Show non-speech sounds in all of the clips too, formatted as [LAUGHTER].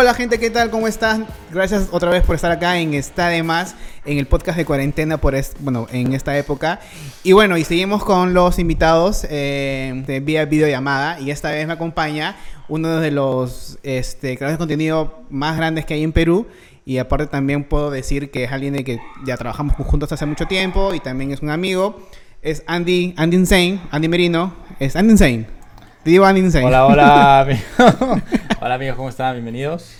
Hola gente, ¿qué tal? ¿Cómo están? Gracias otra vez por estar acá en Está de Más, en el podcast de cuarentena por bueno, en esta época. Y bueno, y seguimos con los invitados eh, de vía videollamada. Y esta vez me acompaña uno de los este, creadores de contenido más grandes que hay en Perú. Y aparte también puedo decir que es alguien de que ya trabajamos juntos hace mucho tiempo y también es un amigo. Es Andy, Andy Insane, Andy Merino. Es Andy Insane. Hola, hola, [LAUGHS] [LAUGHS] hola amigos, ¿cómo están? Bienvenidos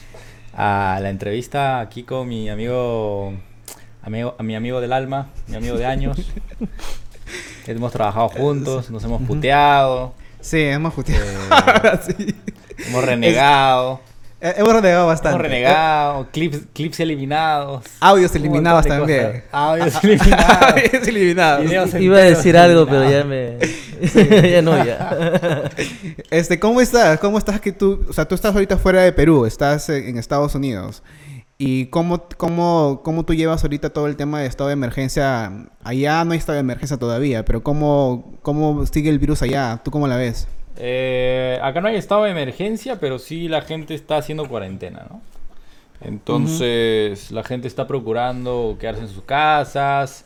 a la entrevista aquí con mi amigo, amigo, a mi amigo del alma, mi amigo de años. [LAUGHS] hemos trabajado juntos, nos hemos puteado. Sí, hemos puteado. Eh, hemos renegado. Eh, hemos renegado bastante. Hemos renegado, clips, clips eliminados. Audios eliminados también. [LAUGHS] Audios eliminados. Audios eliminados. Iba a decir algo, pero ya me. [LAUGHS] [LAUGHS] ya no, ya. Este, ¿cómo estás? ¿Cómo estás que tú. O sea, tú estás ahorita fuera de Perú, estás en Estados Unidos. ¿Y cómo, cómo, cómo tú llevas ahorita todo el tema de estado de emergencia? Allá no hay estado de emergencia todavía, pero ¿cómo, cómo sigue el virus allá? ¿Tú cómo la ves? Eh, acá no hay estado de emergencia, pero sí la gente está haciendo cuarentena, ¿no? Entonces la gente está procurando quedarse en sus casas.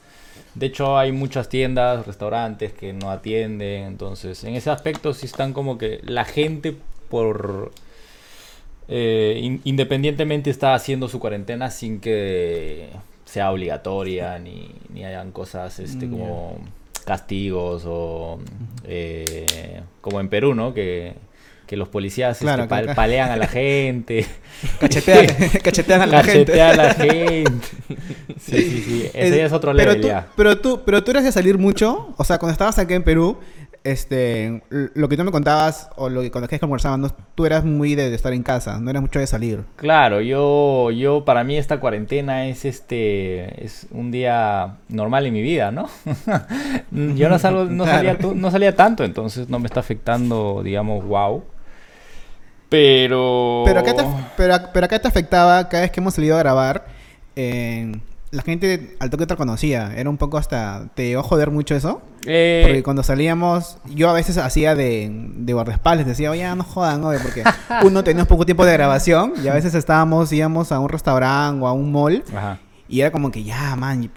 De hecho hay muchas tiendas, restaurantes que no atienden. Entonces en ese aspecto sí están como que la gente por... Eh, independientemente está haciendo su cuarentena sin que sea obligatoria ni, ni hayan cosas este, como castigos o eh, como en Perú, ¿no? Que, los policías este, palean a la gente. [LAUGHS] cachetean, [LAUGHS] cachetean a la gente. a la gente. [LAUGHS] Sí, sí, sí. Ese ya es otro pero level tú, Pero tú, pero tú eres de salir mucho. O sea, cuando estabas aquí en Perú, este, lo que tú me contabas, o lo que cuando que conversábamos, tú eras muy de, estar en casa, no eras mucho de salir. Claro, yo, yo, para mí esta cuarentena es este, es un día normal en mi vida, ¿no? [LAUGHS] yo no salgo, [LAUGHS] no salía, no salía tanto, entonces no me está afectando, digamos, wow. Pero... Pero acá te, pero, pero acá te afectaba cada vez que hemos salido a grabar. Eh, la gente al toque te conocía. Era un poco hasta. ¿Te llegó a joder mucho eso? Eh... Porque cuando salíamos, yo a veces hacía de, de guardaespaldas. Decía, oye, no jodan, ¿no? Porque [LAUGHS] uno tenía poco tiempo de grabación y a veces estábamos, íbamos a un restaurante o a un mall. Ajá. Y era como que ya, man,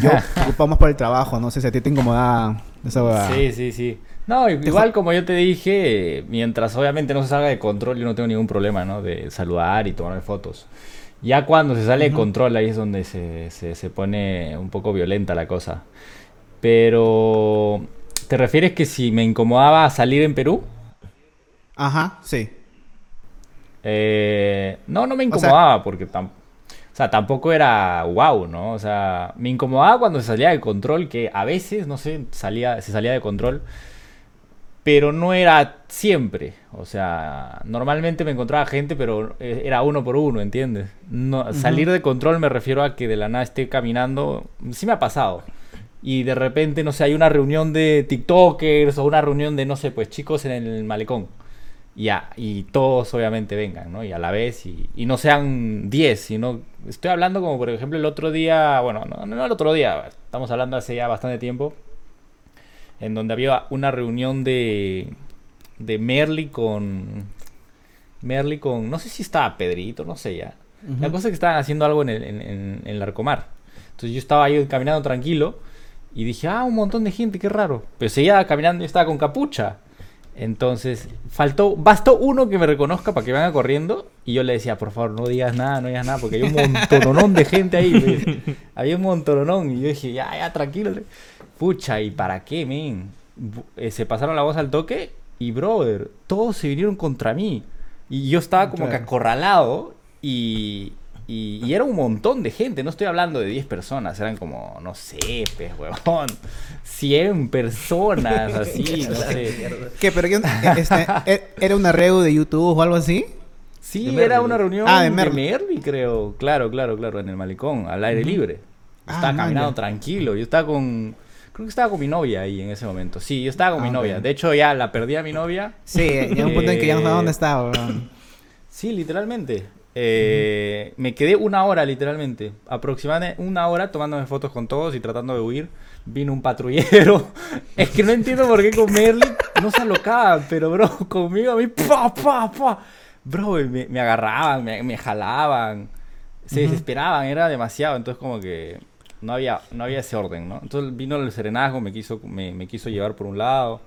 yo ocupamos por el trabajo. No sé si a ti te incomodaba esa Sí, sí, sí. No, igual como yo te dije, mientras obviamente no se salga de control, yo no tengo ningún problema, ¿no? De saludar y tomarme fotos. Ya cuando se sale de control, ahí es donde se, se, pone un poco violenta la cosa. Pero, ¿te refieres que si me incomodaba salir en Perú? Ajá, sí. Eh, no, no me incomodaba porque o sea, tampoco era wow, ¿no? O sea, me incomodaba cuando se salía de control, que a veces, no sé, salía, se salía de control pero no era siempre. O sea, normalmente me encontraba gente, pero eh, era uno por uno, ¿entiendes? No, Salir de control me refiero a que de la nada esté caminando. Sí me ha pasado. Y de repente, no sé, hay una reunión de TikTokers o una reunión de, no sé, pues chicos en el malecón. Ya, y todos obviamente vengan, ¿no? Y a la vez, y, no sean 10, sino. Estoy hablando como por ejemplo el otro día, bueno, no, no el otro día, estamos hablando hace ya bastante tiempo en donde había una reunión de, de Merly con... Merly con... No sé si estaba Pedrito, no sé ya. La cosa es que estaban haciendo algo en el, en, el Arcomar. Entonces yo estaba ahí caminando tranquilo y dije, ah, un montón de gente, qué raro. Pero seguía caminando y estaba con capucha. Entonces, faltó, bastó uno que me reconozca para que venga corriendo. Y yo le decía, por favor, no digas nada, no digas nada, porque hay un montononón de gente ahí. Había un montononón. Y yo dije, ya, ya, tranquilo. Pucha, ¿y para qué, men? Eh, se pasaron la voz al toque y, brother, todos se vinieron contra mí. Y yo estaba como que acorralado y, y, era un montón de gente. No estoy hablando de 10 personas, eran como, no sé, pues, huevón. 100 personas, [LAUGHS] así, no sé. ¿Qué? ¿Pero este, e, era una reu de YouTube o algo así? Sí, era una reunión ah, de, Merly. creo. Claro, claro, claro, en el malecón, al aire libre. Ah, estaba caminando tranquilo. Yo estaba con Creo que estaba con mi novia ahí en ese momento. Sí, yo estaba con mi ah, novia. De hecho, ya la perdí a mi novia. Sí, llegó un punto en que ya no sabía dónde [LAUGHS] estaba, Sí, literalmente. Eh, me quedé una hora, literalmente. Aproximadamente una hora tomándome fotos con todos y tratando de huir. Vino un patrullero. [LAUGHS] es que no entiendo por qué con Merly no se alocaba, pero bro, conmigo a mí, pa, pa, pa. bro, me, me agarraban, me, me jalaban, se desesperaban, era demasiado, entonces como que no había, no había ese orden, ¿no? Entonces vino el serenazgo, me quiso, me, me quiso llevar por un lado,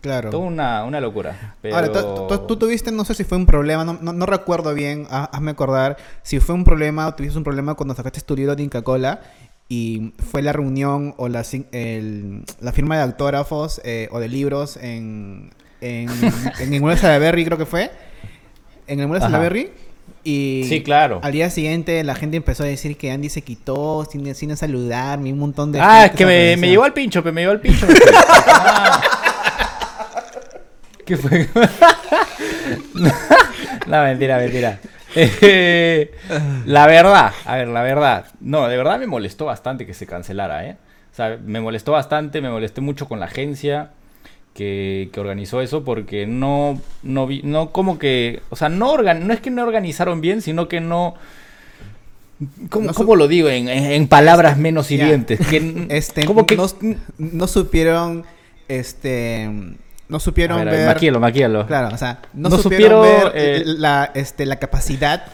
Claro. toda una, una locura. Pero... Ahora, tú, tuviste, no sé si fue un problema, no, no- no recuerdo bien, ha- hazme acordar, si fue un problema o tuviste un problema cuando sacaste tu libro de Inca Cola y fue la reunión o la, el- la firma de autógrafos eh, o de libros en, en, [LAUGHS] en el Muelle Salaberry, creo que fue, en el Muelle Ajá. Salaberry. Y Sí, claro. al día siguiente la gente empezó a decir que Andy se quitó sin, sin saludarme, un montón de Ah, es que me, me llevó al pincho, me llevó al pincho. Ah. ¿Qué fue? [LAUGHS] no, mentira, mentira. Eh, la verdad, a ver, la verdad. No, de verdad me molestó bastante que se cancelara, ¿eh? O sea, me molestó bastante, me molesté mucho con la agencia que, que organizó eso porque no, no vi, no como que, o sea, no, organ, no es que no organizaron bien, sino que no... ¿Cómo, No cómo lo digo en, en- palabras menos Ya. hirientes? Que, Este, como que no, no supieron, este, no supieron ver, ver, claro, o sea, no, No supieron, supieron, ver eh, la, este, la capacidad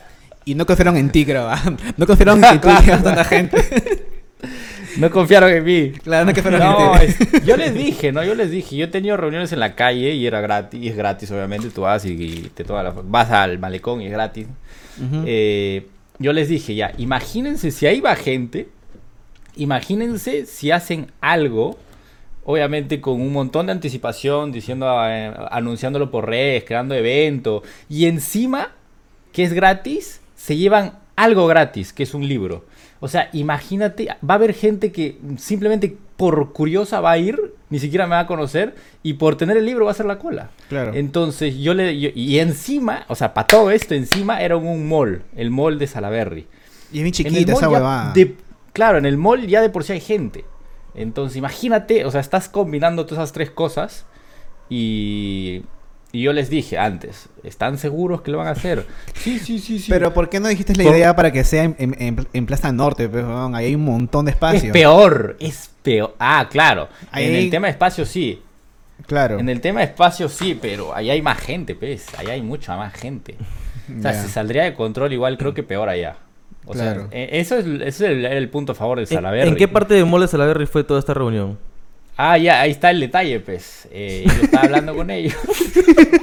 y no confiaron en ti, creo, [LAUGHS] no confiaron [LAUGHS] en que tú a tanta gente, [LAUGHS] No confiaron en mí. claro, no confiaron No, en ti. yo les dije, ¿no? Yo les dije, yo he tenido reuniones en la calle y era gratis, y es gratis, obviamente, tú vas y, y te tomas la- vas al malecón y es gratis. Eh, yo les dije, ya, imagínense si ahí va gente, imagínense si hacen algo, obviamente con un montón de anticipación, diciendo, eh, anunciándolo por redes, creando evento, y encima, que es gratis, se llevan algo gratis, que es un libro. O sea, imagínate, va a haber gente que simplemente por curiosa va a ir, ni siquiera me va a conocer, y por tener el libro va a hacer la cola. Claro. Entonces yo le... yo- y encima, o sea, para todo esto, encima era un mall, el mall de Salaberry. y es bien chiquita esa huevada. de- claro, en el mall ya de por sí hay gente. Entonces imagínate, o sea, estás combinando todas esas tres cosas y... Y yo les dije antes, ¿están seguros que lo van a hacer? [LAUGHS] Sí, sí, sí, sí. Pero ¿por qué no dijiste la Por- idea para que sea en, en- en- en Plaza Norte? Pues, ahí hay un montón de es espacio. peor, es peor. Ah, claro. En el tema de espacio sí. Claro. En el tema de espacio sí, pero ahí hay más gente, pues. Ahí hay mucha más gente. O sea, Ya. se saldría de control igual creo que peor allá. O Claro. sea, eh, eso es, ese es el, el punto a favor de ¿En, Salaberry. en qué parte de Mole Salaberry fue toda esta reunión? Ah, ya, ahí está el detalle, pues. Eh, yo estaba hablando con ellos. [LAUGHS]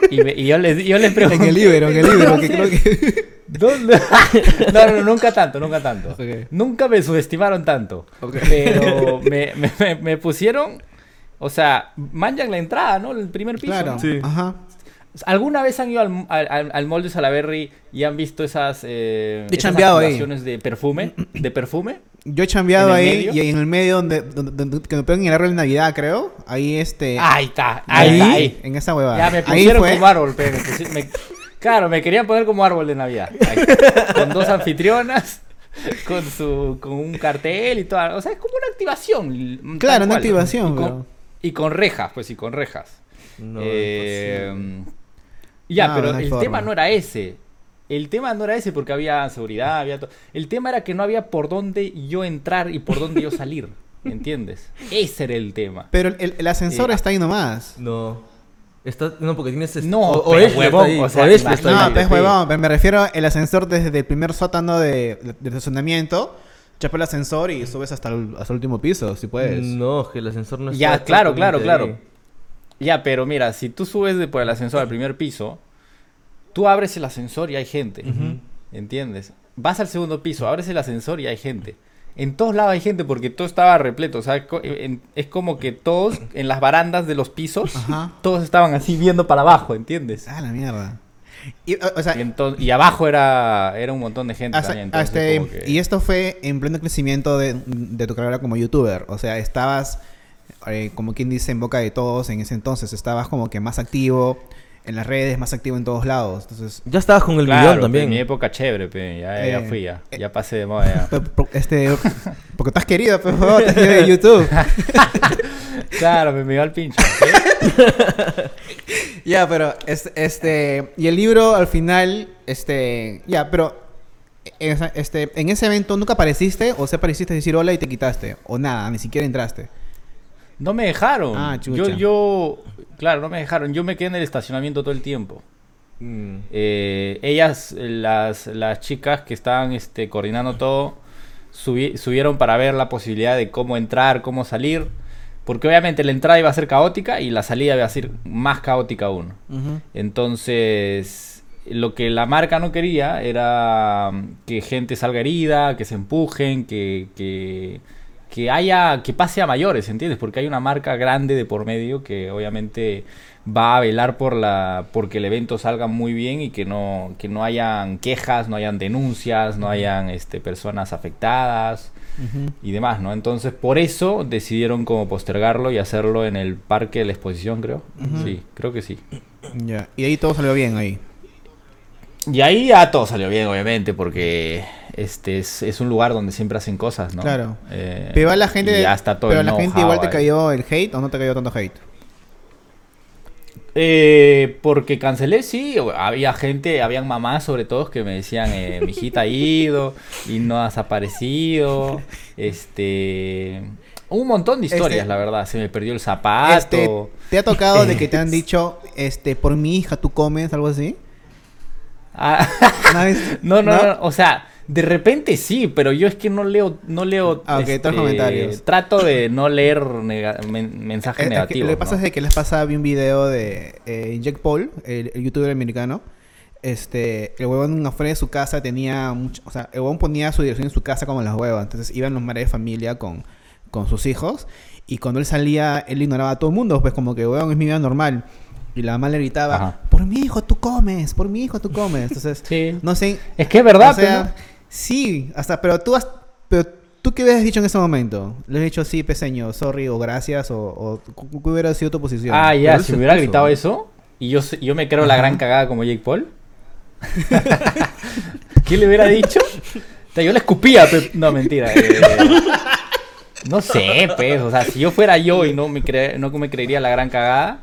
Y, me- y yo les, yo les pregunté. En el libro, en el libro, No que creo que... ¿Dónde? [LAUGHS] No, no, nunca tanto, nunca tanto. Nunca me subestimaron tanto. Pero [LAUGHS] me, me- me- me pusieron, o sea, manjan la entrada, ¿no? El primer piso. Claro. ¿no? Sí. Ajá. ¿Alguna vez han ido al, al, al- al mall de Salaberry y han visto esas, eh, He esas de perfume? ¿De perfume? Yo he chambeado ¿En el ahí medio? y en el medio donde, donde, donde- que me ponen el árbol de Navidad, creo. Ahí este. Ahí está, ahí, está, ahí. En esa huevada. Ya me ahí pusieron fue. como árbol, pe, me claro, me querían poner como árbol de Navidad. Ahí, con dos anfitrionas, [LAUGHS] con su con un cartel y todo. O sea, es como una activación. Claro, una cual. activación, Y con, pero- y con rejas, pues, y con rejas. No, Eh. Ya, No, pero no el forma. tema no era ese. El tema no era ese porque había seguridad, había todo. El tema era que no había por dónde yo entrar y por dónde yo [LAUGHS] salir. ¿Entiendes? Ese era el tema. Pero el, el ascensor Eh, está ahí nomás. No. Está, no, porque tienes... este- No, o, o pero huevón, está ahí, o sea, imagínate. No, ahí. pues sí. huevón, pero me refiero el ascensor desde el primer sótano de, de estacionamiento. Chapa el ascensor y subes hasta el, hasta el último piso, si puedes. No, que el ascensor no está Ya, claro, claro, claro. ahí. Ya, pero mira, si tú subes de por el ascensor al primer piso, tú abres el ascensor y hay gente. ¿Entiendes? Vas al segundo piso, abres el ascensor y hay gente. En todos lados hay gente porque todo estaba repleto. O sea, en- es como que todos en las barandas de los pisos, Ajá. todos estaban así viendo para abajo, ¿entiendes? Ah, la mierda. Y, o, o sea, Y, abajo era, era un montón de gente hasta- también. entonces hasta- como que- Y esto fue en pleno crecimiento de, de tu carrera como youtuber. O sea, estabas, eh, como quien dice, en boca de todos en ese entonces. Estabas como que más activo en las redes, más activo en todos lados. Entonces, Ya estabas con el Claro, millón también. mi época chévere, pe, ya, ya Eh, fui, ya, eh, ya pasé de moda. ya. [LAUGHS] Este, [LAUGHS] porque te has querido, pero te has querido de YouTube. [LAUGHS] Claro, me, me iba al pincho. Ya, pero este, este y el libro al final, este, ya, pero en, este, en ese evento nunca apareciste o se apareciste a decir hola y te quitaste o nada, ni siquiera entraste. No me dejaron. Ah, chucha. yo, yo, claro, no me dejaron. Yo me quedé en el estacionamiento todo el tiempo. Mm. Eh, ellas, las, las chicas que estaban este, coordinando todo, subi- subieron para ver la posibilidad de cómo entrar, cómo salir. Porque obviamente la entrada iba a ser caótica y la salida iba a ser más caótica aún. Entonces, lo que la marca no quería era mm, que gente salga herida, que se empujen, que, que, que haya, que pase a mayores, ¿entiendes? Porque hay una marca grande de por medio que obviamente va a velar por la, porque el evento salga muy bien y que no, que no hayan quejas, no hayan denuncias, no hayan este, personas afectadas y demás, ¿no? Entonces, por eso decidieron como postergarlo y hacerlo en el parque de la exposición, creo. Sí, creo que sí. Ya. Y ahí todo salió bien ahí. Y ahí ya todo salió bien, obviamente, porque este es, es un lugar donde siempre hacen cosas, ¿no? Claro. Eh, Pero la gente, y ya está todo pero el la gente igual te cayó el hate o no te cayó tanto hate. Eh, porque cancelé, sí. Había gente, habían mamás sobre todo que me decían, eh, mi hijita ha ido y no has aparecido. [LAUGHS] Este. Un montón de historias, Este- la verdad. Se me perdió el zapato. Este, ¿te ha tocado de que te han [LAUGHS] dicho, este, por mi hija tú comes, algo así? Ah, [LAUGHS] no, no, no, o sea, de repente sí, pero yo es que no leo, no leo. Ah, ok, todos los comentarios. Trato de no leer nega- men- mensajes Eh, negativos. lo que pasa ¿no? es que les pasaba vi un video de eh, Jack Paul, el, el youtuber americano. Este, el huevón afuera de su casa tenía mucho, o sea, el huevón ponía su dirección en su casa como las huevas. Entonces iban los madres de familia con, con sus hijos. Y cuando él salía, él ignoraba a todo el mundo, pues como que huevón es mi vida normal. Y la mamá le gritaba, Ajá. por mi hijo tú comes, por mi hijo tú comes. Entonces, Sí. no sé. Es que es verdad, o sea, pero- sí, hasta, pero tú has, pero tú qué hubieras dicho en ese momento? Le has dicho sí, peseño, sorry o gracias o, o ¿qué hubiera sido tu posición? Ah, ya, si me hubiera gritado eso y yo, yo me creo la gran cagada como Jake Paul. [LAUGHS] ¿Qué le hubiera dicho? O sea, yo le escupía, pero... No, mentira. eh, no sé, pues. O sea, si yo fuera yo y no me, cre- no me creería la gran cagada,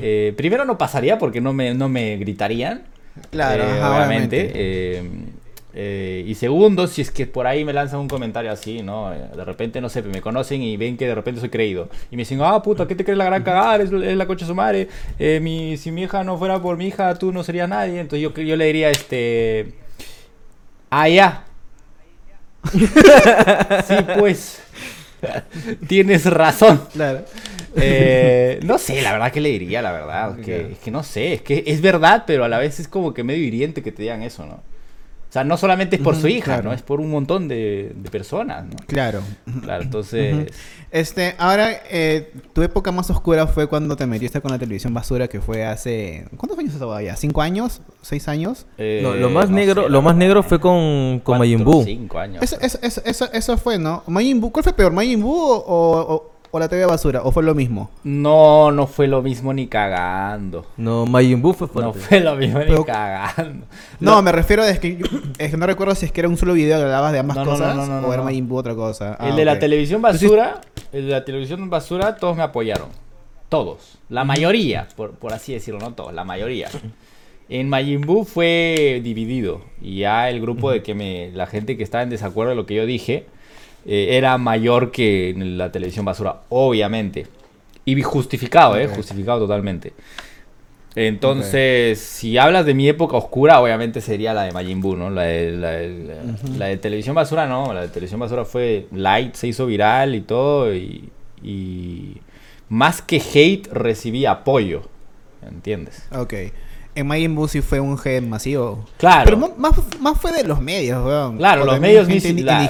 eh, primero no pasaría porque no me, no me gritarían. Claro, eh, ajá, obviamente. obviamente. Eh, y segundo, si es que por ahí me lanzan un comentario así, ¿no? Eh, De repente, no sé, me conocen y ven que de repente soy creído. Y me dicen, ah, puta, ¿qué te crees la gran cagada? Es, es la coche su madre. Eh, mi, si mi hija no fuera por mi hija, tú no serías nadie. Entonces yo, yo le diría, este... Ah, ya. [LAUGHS] sí, pues. Tienes razón. Claro. Eh, no sé, la verdad que le diría, la verdad. Que, es que no sé, es que es verdad, pero a la vez es como que medio hiriente que te digan eso, ¿no? O sea, no solamente es por su hija, claro. ¿no? Es por un montón de, de personas, ¿no? Claro. Claro, entonces... Este, ahora, eh, tu época más oscura fue cuando te metiste con la televisión basura, que fue hace... ¿Cuántos años estaba ya? ¿Cinco años? ¿Seis años? eh, No, lo más no negro, sé, lo más negro fue con, con Majin Buu. Cinco años. Eso, eso, eso, eso, eso fue, ¿no? Majin Buu, ¿Cuál fue peor, Majin Buu o, o, o la TV basura? ¿O fue lo mismo? No, no fue lo mismo ni cagando. No, Majin Buu fue No fuerte. fue lo mismo Pero- ni cagando. No, me refiero a es que, es que no recuerdo si es que era un solo video que hablabas de ambas No, no, no, cosas no, no, o no, era no. Majin Buu otra cosa. Ah, el de la televisión basura, el de la televisión basura, todos me apoyaron. Todos. La mayoría, por, por así decirlo, no todos, la mayoría. En Majin Buu fue dividido. Y ya el grupo de que me. La gente que estaba en desacuerdo de lo que yo dije. Eh, era mayor que en la televisión basura, obviamente. Y justificado, eh, justificado totalmente. Entonces, si hablas de mi época oscura, obviamente sería la de Majin Buu, ¿no? La de, la de- la- la de televisión basura, no. La de televisión basura fue light, se hizo viral y todo. Y, y más que hate, recibí apoyo. ¿Entiendes? Ok. En Majin Buu sí fue un hate masivo. Claro. Pero más, más fue de los medios, weón. Claro, Porque los medios ni- la-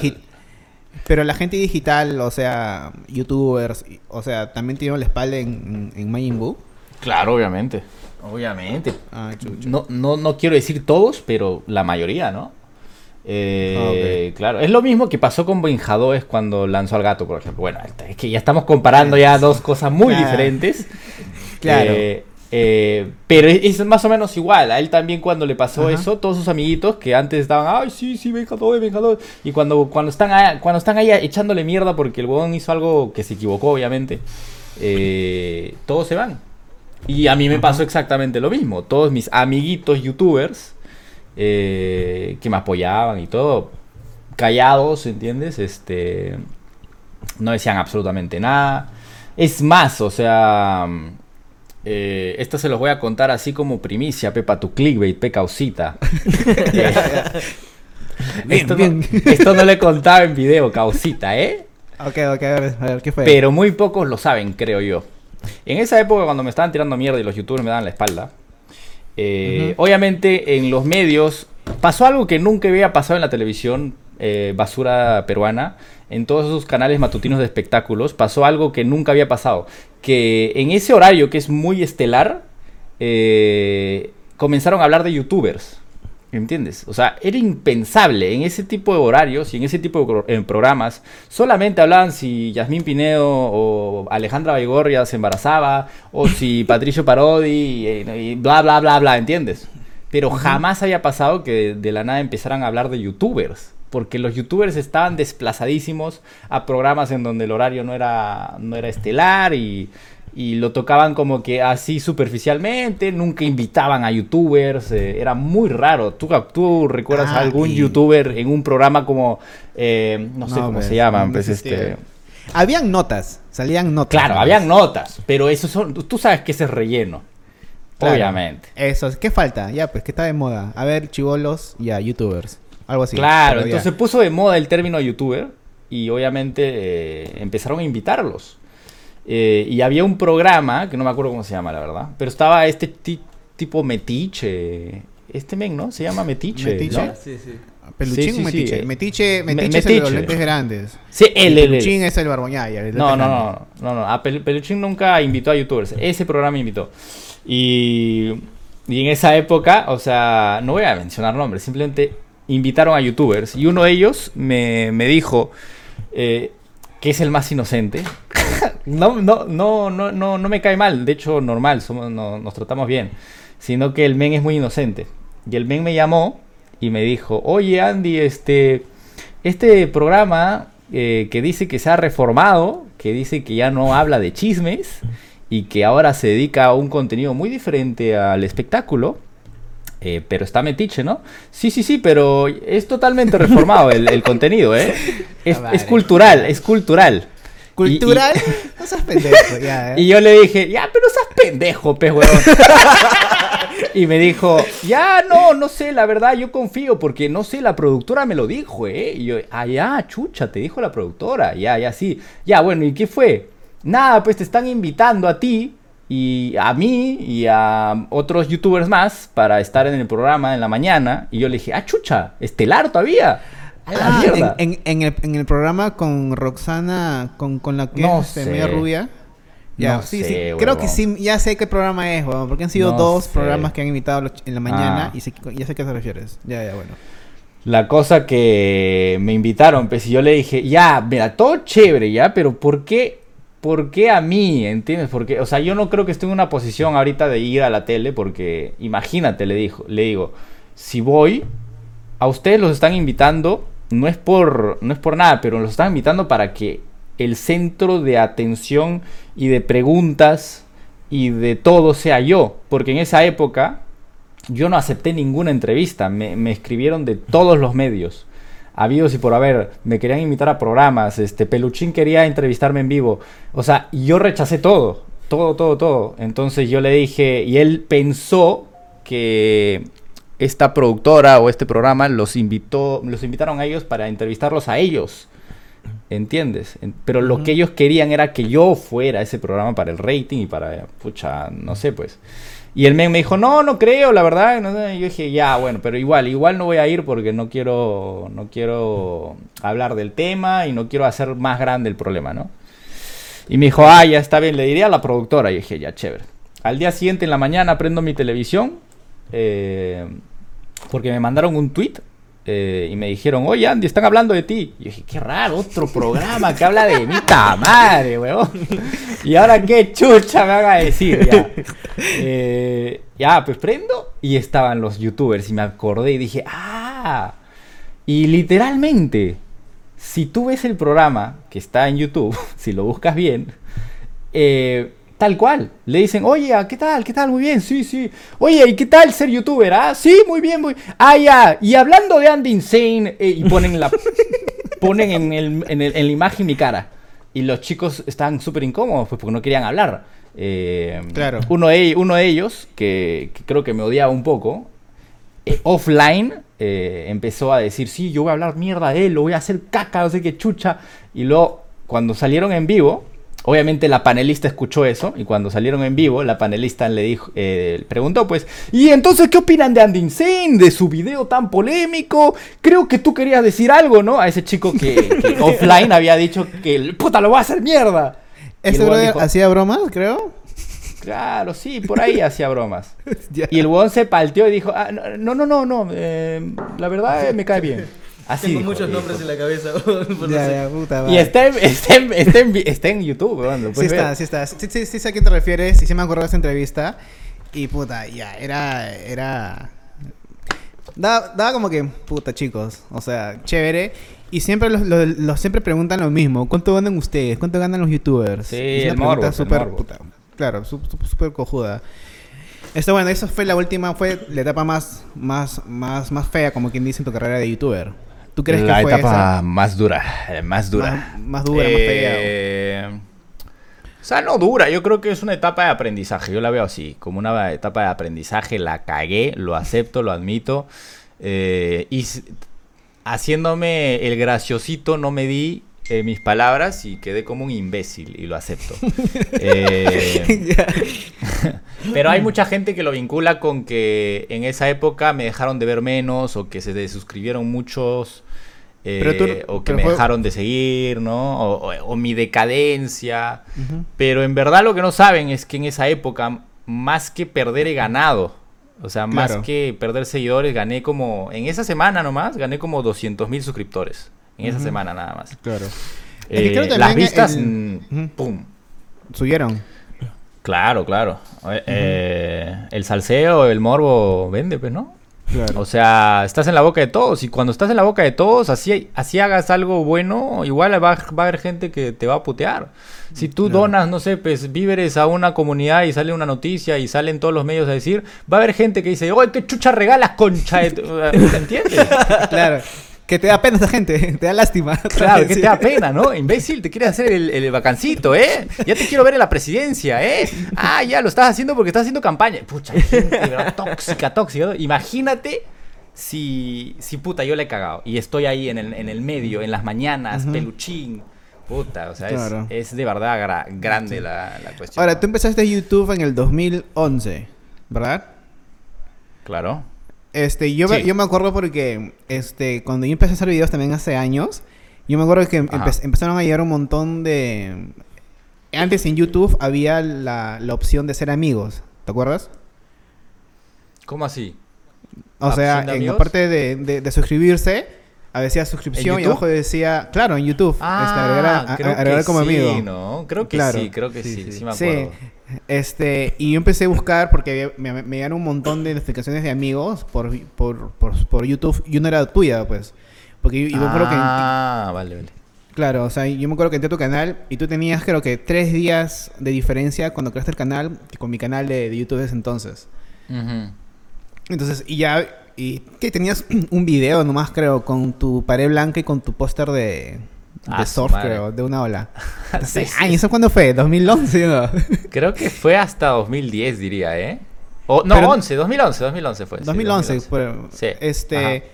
Pero la gente digital, o sea, youtubers, o sea, también tienen la espalda en, en, Majin Buu. Claro, obviamente. Obviamente. Ah. No, no, no quiero decir todos, pero la mayoría, ¿no? Eh, Claro, es lo mismo que pasó con Benjadoes cuando lanzó al gato, por ejemplo. Bueno, es que ya estamos comparando ya dos cosas muy Claro. diferentes. Claro. Eh, eh, pero es más o menos igual. A él también cuando le pasó Ajá. eso, todos sus amiguitos que antes estaban, ay, sí, sí, Benjadoes, Benjadoes. Y cuando, cuando, están ahí, cuando están ahí echándole mierda porque el huevón hizo algo que se equivocó, obviamente, eh, todos se van. Y a mí me pasó exactamente lo mismo. Todos mis amiguitos youtubers eh, que me apoyaban y todo, callados, ¿entiendes? Este, no decían absolutamente nada. Es más, o sea, Eh, esto se los voy a contar así como primicia, Pepa, tu clickbait, pe causita. Eh, [LAUGHS] Bien, esto, bien. No, esto no le contaba en video, causita, ¿eh? Ok, ok, a ver, a ver, ¿qué fue? Pero muy pocos lo saben, creo yo. En esa época, cuando me estaban tirando mierda y los youtubers me daban la espalda, eh, obviamente en los medios pasó algo que nunca había pasado en la televisión eh, basura peruana. En todos esos canales matutinos de espectáculos pasó algo que nunca había pasado. Que en ese horario que es muy estelar, eh, comenzaron a hablar de youtubers. ¿Entiendes? O sea, era impensable en ese tipo de horarios y en ese tipo de programas. Solamente hablaban si Yasmín Pinedo o Alejandra Baigorria se embarazaba o si [LAUGHS] Patricio Parodi y, y bla, bla, bla, bla, ¿entiendes? Pero jamás había pasado que de la nada empezaran a hablar de youtubers. Porque los youtubers estaban desplazadísimos a programas en donde el horario no era, no era estelar y, y lo tocaban como que así superficialmente, nunca invitaban a youtubers, eh, era muy raro. ¿Tú, tú recuerdas Ah, a algún y- youtuber en un programa como, eh, no sé No, cómo pues, se llaman, pues este... Habían notas, salían notas. Claro, ¿no? habían notas, pero eso son, tú sabes que ese es relleno, Claro. obviamente. Eso, ¿qué falta? Ya, pues, ¿qué está de moda? A ver, chivolos, ya, youtubers. Algo así. claro, entonces puso de moda el término youtuber y obviamente eh, empezaron a invitarlos. Eh, y había un programa, que no me acuerdo cómo se llama, la verdad, pero estaba este ti- tipo Metiche. Este men, ¿no? Se llama Metiche. ¿Metiche? ¿no? Sí, sí. Peluchín Sí, sí, o metiche. sí. Metiche, Me- metiche es el de los lentes grandes. Sí, él, él. Peluchín es el barboñaya. el de No, no, no, no, no. A Pel- Peluchín nunca invitó a youtubers. Ese programa invitó. Y, y en esa época, o sea, no voy a mencionar nombres, simplemente invitaron a youtubers. Y uno de ellos me, me dijo eh, que es el más inocente. [LAUGHS] no, no, no, no, no, no me cae mal. De hecho, normal, somos, no- nos tratamos bien. Sino que el men es muy inocente. Y el men me llamó y me dijo, oye Andy, este, este programa eh, que dice que se ha reformado, que dice que ya no habla de chismes y que ahora se dedica a un contenido muy diferente al espectáculo. Eh, pero está metiche, ¿no? Sí, sí, sí, pero es totalmente reformado el, el contenido, ¿eh? [LAUGHS] Es, Ah, vale. es cultural, es cultural. Y- y- ¿Cultural? No seas pendejo, ya, [LAUGHS] ¿eh? y yo le dije, ya, pero seas pendejo, pez huevón. [LAUGHS] y me dijo, ya, no, no sé, la verdad, yo confío, porque no sé, la productora me lo dijo, ¿eh? Y yo, ah, ya, chucha, te dijo la productora, ya, ya, sí. Ya, bueno, ¿y qué fue? Nada, pues te están invitando a ti y a mí y a otros youtubers más para estar en el programa en la mañana. Y yo le dije, ah, chucha, estelar todavía. Ah, en, en- en el, en el programa con Roxana, con, con la que No es este, sé. media rubia. Ya, No sí, sé, sí. Creo que sí, ya sé qué programa es, huevón, porque han sido No dos sé. programas que han invitado en la mañana Ah. y sé- ya sé a qué te refieres. Ya, ya, bueno. La cosa que me invitaron, pues, y yo le dije, ya, mira, todo chévere, ya, pero ¿por qué, por qué a mí? ¿Entiendes? Porque, o sea, yo no creo que esté en una posición ahorita de ir a la tele, porque imagínate, le dijo, le digo, si voy, a ustedes los están invitando, no es por, no es por nada, pero los están invitando para que el centro de atención y de preguntas y de todo sea yo, porque en esa época yo no acepté ninguna entrevista, me, me escribieron de todos los medios. Habidos y por haber, me querían invitar a programas, este Peluchín quería entrevistarme en vivo. O sea, yo rechacé todo, todo, todo, todo. Entonces yo le dije, y él pensó que esta productora o este programa los invitó, los invitaron a ellos para entrevistarlos a ellos. ¿Entiendes? En- Pero lo que ellos querían era que yo fuera ese programa para el rating y para, pucha, no sé, pues. Y el men me dijo, no, no creo, la verdad. yo dije, ya, bueno, pero igual, igual no voy a ir porque no quiero, no quiero hablar del tema y no quiero hacer más grande el problema, ¿no? Y me dijo, ah, ya está bien, le diría a la productora. Y dije, ya, chévere. Al día siguiente en la mañana prendo mi televisión eh, porque me mandaron un tweet eh, y me dijeron, oye Andy, están hablando de ti. Y yo dije, qué raro, otro programa que habla de mi madre, weón. [LAUGHS] Y ahora qué chucha me van a decir ya. [LAUGHS] Eh, ya, pues prendo y estaban los youtubers y me acordé y dije, ah. Y literalmente, si tú ves el programa que está en YouTube, [LAUGHS] si lo buscas bien, eh, tal cual. Le dicen, oye, ¿qué tal? ¿Qué tal? Muy bien, sí, sí. Oye, ¿y qué tal ser youtuber? Ah, sí, muy bien, muy Ah, ya. Y hablando de Andy Insane, eh, y ponen la [LAUGHS] ponen en, el- en el- en la imagen mi cara. Y los chicos estaban súper incómodos, pues, porque no querían hablar. Eh, Claro. Uno de, uno de ellos, que, que creo que me odiaba un poco, eh, offline empezó a decir, sí, yo voy a hablar mierda de él, lo voy a hacer caca, no sé qué chucha. Y luego, cuando salieron en vivo, obviamente la panelista escuchó eso, y cuando salieron en vivo, la panelista le dijo, eh, preguntó, pues, ¿y entonces qué opinan de Andy Insane, de su video tan polémico? Creo que tú querías decir algo, ¿no? A ese chico que, que [LAUGHS] offline había dicho que, el puta, lo va a hacer mierda. Este dijo, hacía bromas, creo. Claro, sí, por ahí [LAUGHS] hacía bromas. Y el huevón se palteó y dijo, ah, no, no, no, no, eh, la verdad eh, me cae bien. [LAUGHS] Así Tengo dijo, muchos dijo. nombres en la cabeza. [LAUGHS] por no Ya, ya, puta Y está en, está en, está en, está en YouTube, lo Sí está, ver. sí está. Sí, sí, sí sé a quién te refieres. Y sí me acuerdo de esa entrevista. Y puta, ya, era. era... Daba, daba como que, puta, chicos. O sea, chévere. Y siempre los, los- los- siempre preguntan lo mismo. ¿Cuánto ganan ustedes? ¿Cuánto ganan los youtubers? Sí, Y es el una pregunta el súper, morbo. puta, Claro, súper cojuda. Esto, bueno, eso fue la última, fue la etapa más, más, más, más fea, como quien dice, en tu carrera de youtuber. ¿Tú crees la que fue etapa esa? más dura, eh, más dura. Más, más dura, más fea. Eh, O sea, no dura, yo creo que es una etapa de aprendizaje, yo la veo así, como una etapa de aprendizaje, la cagué, lo acepto, lo admito, eh, y haciéndome el graciosito no me di eh, mis palabras y quedé como un imbécil y lo acepto. [LAUGHS] Eh, [LAUGHS] pero hay mucha gente que lo vincula con que en esa época me dejaron de ver menos o que se desuscribieron muchos. eh, Pero tú- o que pero me fue- dejaron de seguir, ¿no? O, o- o mi decadencia. Pero en verdad lo que no saben es que en esa época, más que perder, he ganado. O sea, más que perder seguidores, gané como. En esa semana nomás, gané como 200 mil suscriptores. En esa semana nada más. Claro. Es que Eh, creo también las vistas, el- mm. ¡pum! Subieron. Claro, claro. Eh, eh, el salseo, el morbo vende, pues, ¿no? Claro. O sea, estás en la boca de todos y cuando estás en la boca de todos, así, así hagas algo bueno, igual va, va a haber gente que te va a putear. Si tú Claro. donas, no sé, pues víveres a una comunidad y sale una noticia y salen todos los medios a decir, va a haber gente que dice, oye, qué chucha regalas, concha de tu-". [LAUGHS] ¿Me entiendes? [LAUGHS] claro. Que te da pena esa gente, [LAUGHS] te da lástima. [LAUGHS] Claro, que Sí. te da [LAUGHS] pena, ¿no? Imbécil, te quieres hacer el, el vacancito, ¿eh? Ya te quiero ver en la presidencia, ¿eh? Ah, ya lo estás haciendo porque estás haciendo campaña. Pucha, gente, verdad, tóxica, tóxica. ¿no? Imagínate si, si puta, yo le he cagado y estoy ahí en el, en el medio, en las mañanas, peluchín. Puta, o sea, es- Claro. es, de verdad gra- grande la, la cuestión. Ahora, tú empezaste YouTube en el 2011, ¿verdad? Claro. Este, yo, me- yo me acuerdo porque este, cuando yo empecé a hacer videos también hace años, yo me acuerdo que empe- empezaron a llegar un montón de... Antes en YouTube había la, la opción de ser amigos, ¿te acuerdas? ¿Cómo así? O sea, ¿Opción de en la parte de, de- de suscribirse, a decía suscripción y abajo decía, claro, en YouTube, este, agregar, a- Ah, creo agregar que como sí, amigo. ¿no? Creo que Claro. sí, creo que sí, sí, Sí, sí. me Sí, acuerdo. Este, y yo empecé a buscar porque me, me, me llegaron un montón de notificaciones de amigos por, por, por, por YouTube y una era tuya, pues. Porque yo, yo que, Ah, vale, vale. claro, o sea, yo me acuerdo que entré a tu canal y tú tenías creo que tres días de diferencia cuando creaste el canal con mi canal de, de YouTube desde entonces. Entonces, y ya, y que tenías [CLEARS THROAT] un video nomás creo con tu pared blanca y con tu póster de, de Ah, su surf, creo, de una ola. [LAUGHS] Sí, sí. años, ¿eso cuándo fue? ¿2011? ¿no? Creo que fue hasta 2010, diría, ¿eh? O, no, Pero- 11, 2011, 2011 fue. sí, 2011, 2011. pero, Sí, este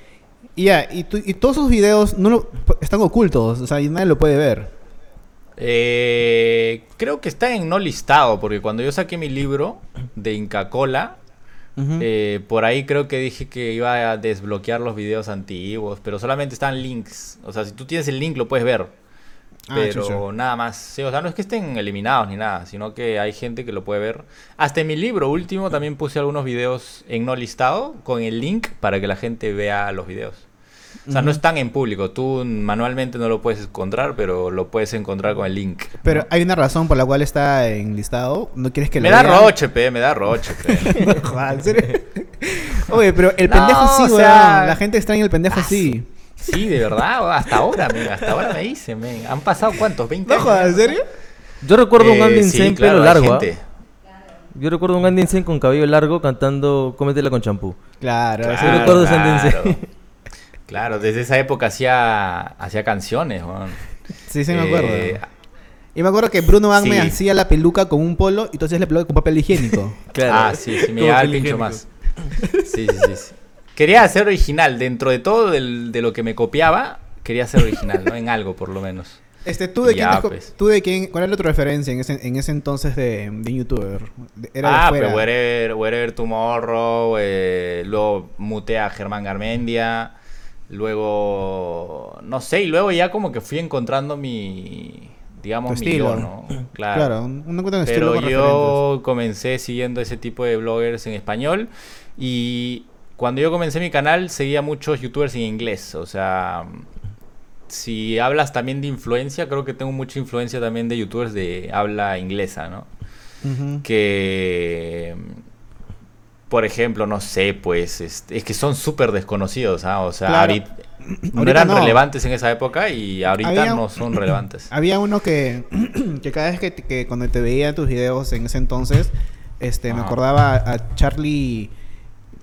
y ya y, todos esos videos no lo- están ocultos o sea y nadie lo puede ver Eh, creo que está en no listado, porque cuando yo saqué mi libro de Inca Cola, Eh, por ahí creo que dije que iba a desbloquear los videos antiguos, pero solamente están links. O sea, si tú tienes el link lo puedes ver. Ah, Pero nada más. Sí, o sea, no es que estén eliminados ni nada, sino que hay gente que lo puede ver. Hasta en mi libro último también puse algunos videos en no listado con el link para que la gente vea los videos. O sea, no están en público. Tú manualmente no lo puedes encontrar, pero lo puedes encontrar con el link. pero ¿no? hay una razón por la cual está en listado no quieres que Me lo da vean? roche, pe, me da roche, pe. No jodas, ¿en serio? Oye, pero el [LAUGHS] No, pendejo sí, o sea- La gente extraña el pendejo sí. Sí, de verdad, hasta ahora, men, hasta ahora me dice, men. Han pasado cuántos, 20 No años. jodas, ¿en serio? Yo recuerdo un Eh, Andy sí, claro, pelo largo. ¿ah? gente. Yo recuerdo un Andy con cabello largo cantando Cómetela con champú. Claro, Sí, sí. recuerdo claro. tendencia. Claro, desde esa época hacía, hacía canciones. Sí, sí me acuerdo. Eh, Y me acuerdo que Bruno Agme Sí. hacía la peluca con un polo y hacías la peluca con papel higiénico. [LAUGHS] Ah, sí, sí, me llegaba el pincho más. Sí, sí, sí, sí. Quería ser original, dentro de todo del- de lo que me copiaba, quería ser original, ¿no? En algo, por lo menos. Este, ¿tú de quién, Ya, pues. tú de quién, cuál era tu referencia en ese, en ese entonces de, de youtuber? De- Era de ah, fuera. pero Wherever, Wherever Tomorrow, eh, luego muté a Germán Garmendia, luego, no sé, y luego ya como que fui encontrando mi, digamos, Tu mi estilo. yo, ¿no? [CLEARS THROAT] Claro, un, un de estilo Pero con yo comencé siguiendo ese tipo de bloggers en español y cuando yo comencé mi canal seguía muchos youtubers en inglés. O sea, si hablas también de influencia, creo que tengo mucha influencia también de youtubers de habla inglesa, ¿no? Que, por ejemplo, no sé, pues este, es que son súper desconocidos, ¿ah? O sea, Claro. ahorita- [CLEARS THROAT] no Ahorita eran no. relevantes en esa época y ahorita Había- no son [CLEARS THROAT] relevantes. Había uno que, [CLEARS THROAT] que cada vez que, que cuando te veía tus videos en ese entonces, este, me acordaba a, a Charlie...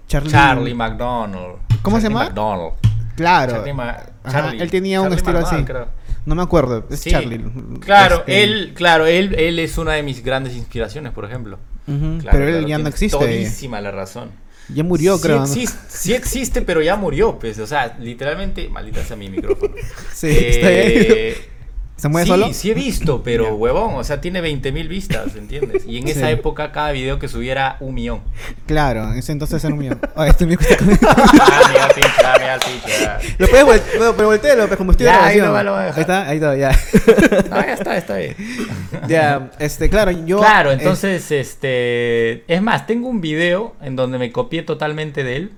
Charlie... Charlie McDonald. ¿Cómo se llama? McDonald. Claro. Charlie Ma- Ajá, Charlie- él tenía un estilo así. Creo. No me acuerdo, es Sí. Charlie. Claro, Este, él, claro, él, él es una de mis grandes inspiraciones, por ejemplo. Claro, pero él claro, ya no existe. Todísima la razón. Ya murió, sí creo. ¿no? Existe, sí existe, pero ya murió, pues. O sea, literalmente, maldita sea mi micrófono. [LAUGHS] Sí, está bien. Eh, ¿Se mueve sí, solo? sí he visto, [LAUGHS] pero Ya. huevón, o sea, tiene 20.000 vistas, ¿entiendes? Y en esa Sí. época cada video que subiera un millón. Claro, ese entonces era un mío. Ah, este mío está conmigo. Ah, mira, pinche, ah, mira, pinche. ah. Lo puedes voltear, no, pero voltealo, pues como estoy Ya, ahí lo va- lo voy a dejar. Ahí está, ahí está, ya. No, ya está, está bien. [LAUGHS] ya, este, claro, yo. Claro, eh, entonces, este. Es más, tengo un video en donde me copié totalmente de él.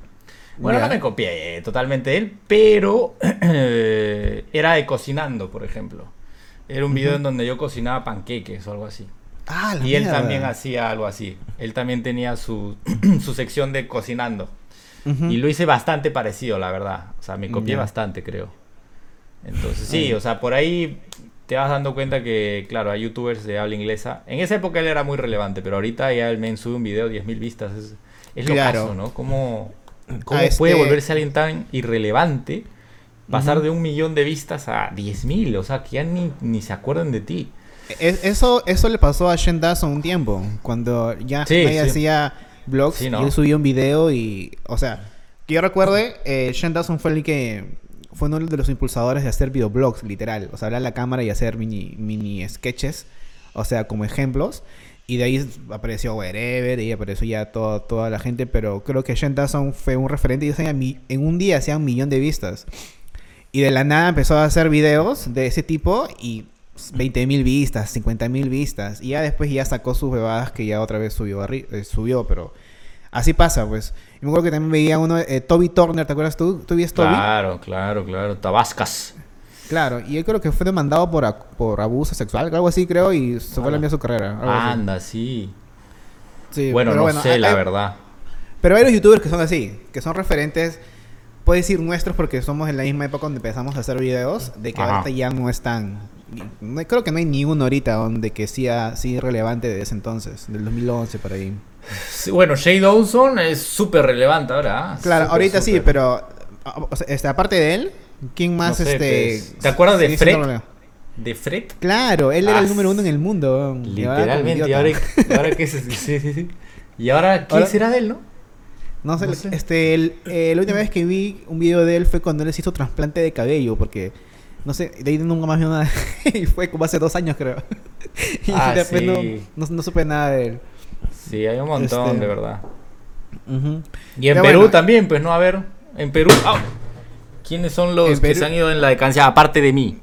Bueno, Ya. no me copié totalmente de él, pero [CLEARS THROAT] era de cocinando, por ejemplo. Era un video Ujú. en donde yo cocinaba panqueques o algo así. ah, la Y él también hacía algo así. Él también tenía su, [CLEARS THROAT] su sección de cocinando. Y lo hice bastante parecido, la verdad. O sea, me copié bastante, creo. Entonces, sí, o sea, por ahí te vas dando cuenta que, claro, hay youtubers de habla inglesa. En esa época él era muy relevante, pero ahorita ya el men sube un video 10.000 vistas. Es, es lo Claro. caso, ¿no? ¿Cómo, cómo puede este- volverse alguien tan irrelevante? Pasar de un millón de vistas a 10.000, o sea, que ya ni, ni se acuerdan de ti. Es- eso, eso le pasó a Shen Dawson un tiempo. Cuando ya Sí, hacía vlogs Sí, y él subió un video y. O sea, que yo recuerde, eh, Shen Dawson fue el que. Fue uno de los impulsadores de hacer videoblogs, literal. O sea, hablar a la cámara y hacer mini, mini sketches. O sea, como ejemplos. Y de ahí apareció Wherever, y ahí apareció ya todo- toda la gente. Pero creo que Shen Dawson fue un referente y en un día hacía un millón de vistas. Y de la nada empezó a hacer videos de ese tipo y 20 mil vistas, 50 mil vistas. Y ya después ya sacó sus bebadas que ya otra vez subió, eh, subió pero así pasa, pues. Y me acuerdo que también veía uno, eh, Toby Turner, ¿te acuerdas tú? ¿Tú viste Toby? Claro, claro, claro. Tabascas. Claro, y él creo que fue demandado por, por abuso sexual, algo así creo, y se fue a la mierda su carrera. Anda, sí. Sí, bueno, no sé, hay- la verdad. Pero hay los youtubers que son así, que son referentes, puedes decir nuestros porque somos en la misma época donde empezamos a hacer videos, de que Ajá. ahorita ya no están. No, creo que no hay ni uno ahorita donde que sea sí relevante de ese entonces, del 2011 por ahí. Sí, bueno, Shea Dawson es súper relevante ahora. ¿ah? Claro, ahorita sí, pero o sea, este, aparte de él, ¿quién más No sé, este pues, ¿te acuerdas de Fred? ¿De Fred? Claro, él era Ah, el número uno en el mundo. Literalmente. ¿Y ahora, y ahora qué es? [LAUGHS] Sí, sí, sí. ¿Y ahora qué Ahora- será de él, no? No sé, No sé. este, el- eh, la última vez que vi un video de él fue cuando él se hizo trasplante de cabello, porque, no sé, de ahí nunca más vi nada. [LAUGHS] y fue como hace dos años, creo. [LAUGHS] y Ah, después no, sí. no, no supe nada de él. Sí, hay un montón, Este- de verdad. Y en Perú bueno. también, pues no, a ver. En Perú. ¡au! ¿Quiénes son los que Perú- se han ido en la decadencia aparte de mí?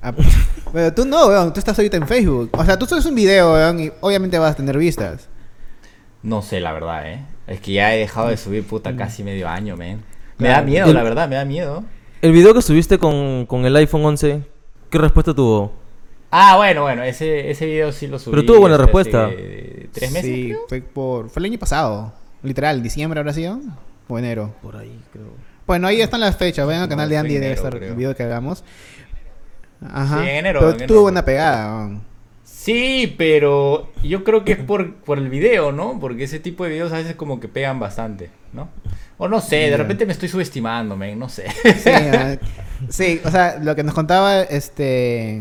Ah, [LAUGHS] Pero tú no, weón, tú estás ahorita en Facebook. O sea, tú subes un video, weón, y obviamente vas a tener vistas. No sé, la verdad, ¿eh? Es que ya he dejado de subir puta casi medio año, men. Me Claro. da miedo, El- la verdad, me da miedo. El video que subiste con, con el iPhone 11, ¿qué respuesta tuvo? Ah, bueno, bueno, ese, ese video sí lo subí. Pero tuvo buena hace respuesta. ¿Tres meses? Sí, creo. fue por fue el año pasado. Literal, diciembre habrá sido o enero. Por ahí, creo. Bueno, ahí están las fechas. Vayan al canal de Andy, debe enero, estar creo. el video que hagamos. Ajá. Sí, en enero, Pero en enero tuvo fue. buena pegada. weón. Sí, pero yo creo que es por, por el video, ¿no? Porque ese tipo de videos a veces como que pegan bastante, ¿no? O no sé, de repente me estoy subestimando, men, no sé. Sí, [LAUGHS] ah, sí, o sea, lo que nos contaba, este,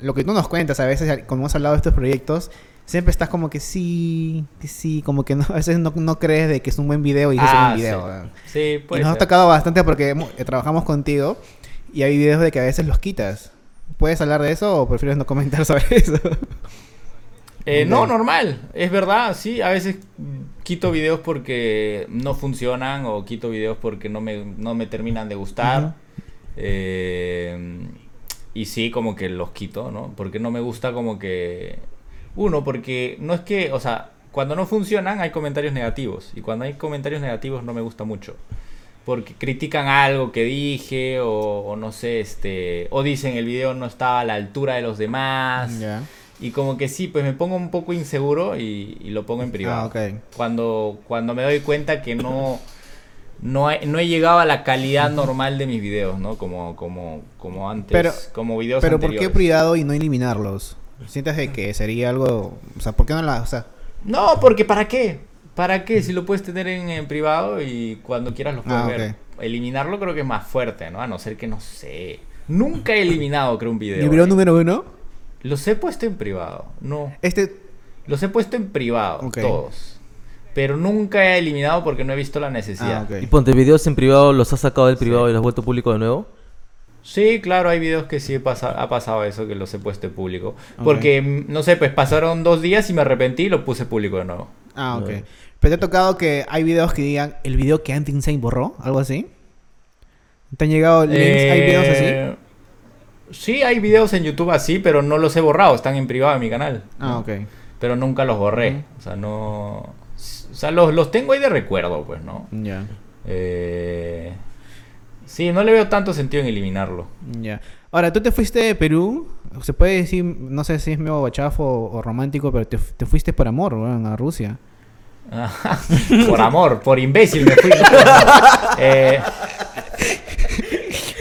lo que tú nos cuentas a veces, cuando hemos hablado de estos proyectos, siempre estás como que sí, que sí, como que no, [LAUGHS] a veces no, no crees de que es un buen video y que es un Ah, buen video. sí. Sí, y puede nos ha tocado bastante porque hemos- eh, trabajamos contigo y hay videos de que a veces los quitas. ¿Puedes hablar de eso o prefieres no comentar [LAUGHS] sobre eso? Eh, no, normal, es verdad, sí, a veces quito videos porque no funcionan o quito videos porque no me, no me terminan de gustar. Eh, y sí, como que los quito, ¿no? Porque no me gusta como que... Uno, porque no es que, o sea, cuando no funcionan hay comentarios negativos y cuando hay comentarios negativos no me gusta mucho. Porque critican algo que dije o, o no sé, este... O dicen el video no estaba a la altura de los demás. Y como que sí, pues me pongo un poco inseguro y, y lo pongo en privado. Ah, ok. Cuando, cuando me doy cuenta que no, no, he, no he llegado a la calidad normal de mis videos, ¿no? Como, como, como antes, Pero- como videos Pero ¿por qué privado y no eliminarlos? ¿Sientes de que sería algo, o sea, ¿por qué no la, o sea, No, porque ¿para qué? ¿Para qué? Si lo puedes tener en, en privado y cuando quieras lo puedes Ah, ver. Eliminarlo creo que es más fuerte, ¿no? A no ser que no sé. Nunca he eliminado, creo, un video. mi video ¿eh? número uno? Los he puesto en privado. No. Este, Los he puesto en privado, todos. Pero nunca he eliminado porque no he visto la necesidad. Ah. Y ponte videos en privado, los has sacado del privado Sí. y los has vuelto público de nuevo. Sí, claro, hay videos que sí pasa- ha pasado eso, que los he puesto en público. Porque, mm, no sé, pues pasaron dos días y me arrepentí y lo puse público de nuevo. Ah, ok. No. Pero te ha tocado que hay videos que digan el video que Anti Insane borró, algo así. ¿Te han llegado links? ¿Hay videos así? Eh, Sí, hay videos en YouTube así, pero no los he borrado, están en privado en mi canal. Ah, ¿no? ok. Pero nunca los borré. O sea, no... O sea, los, los tengo ahí de recuerdo, pues, ¿no? Ya, Eh... Sí, no le veo tanto sentido en eliminarlo. ya. Ahora, tú te fuiste de Perú, se puede decir, no sé si es medio bachafo o, romántico, pero te, te fuiste por amor, weón, a Rusia. Por amor, por imbécil me fui. Eh,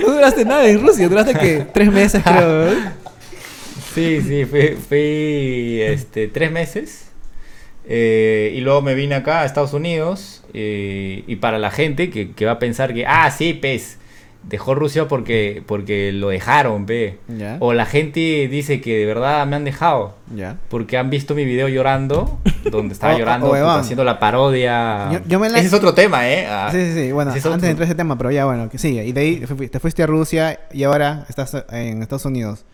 No duraste nada en Rusia, duraste que tres meses, creo. sí, sí, fui, fui, este, tres meses. eh, y luego me vine acá a Estados Unidos. eh, y para la gente que, que va a pensar que, ah, sí, pez, dejó Rusia porque, porque lo dejaron. Ya. O la gente dice que de verdad me han dejado. Porque han visto mi video llorando, donde estaba [LAUGHS] llorando, puta, haciendo la parodia. Yo- yo me la- Ese es otro tema, ¿eh? Ah, Sí, sí, sí. Bueno, antes otro- de entrar a ese tema, pero ya bueno, que sigue. Y de ahí te fuiste a Rusia y ahora estás en Estados Unidos.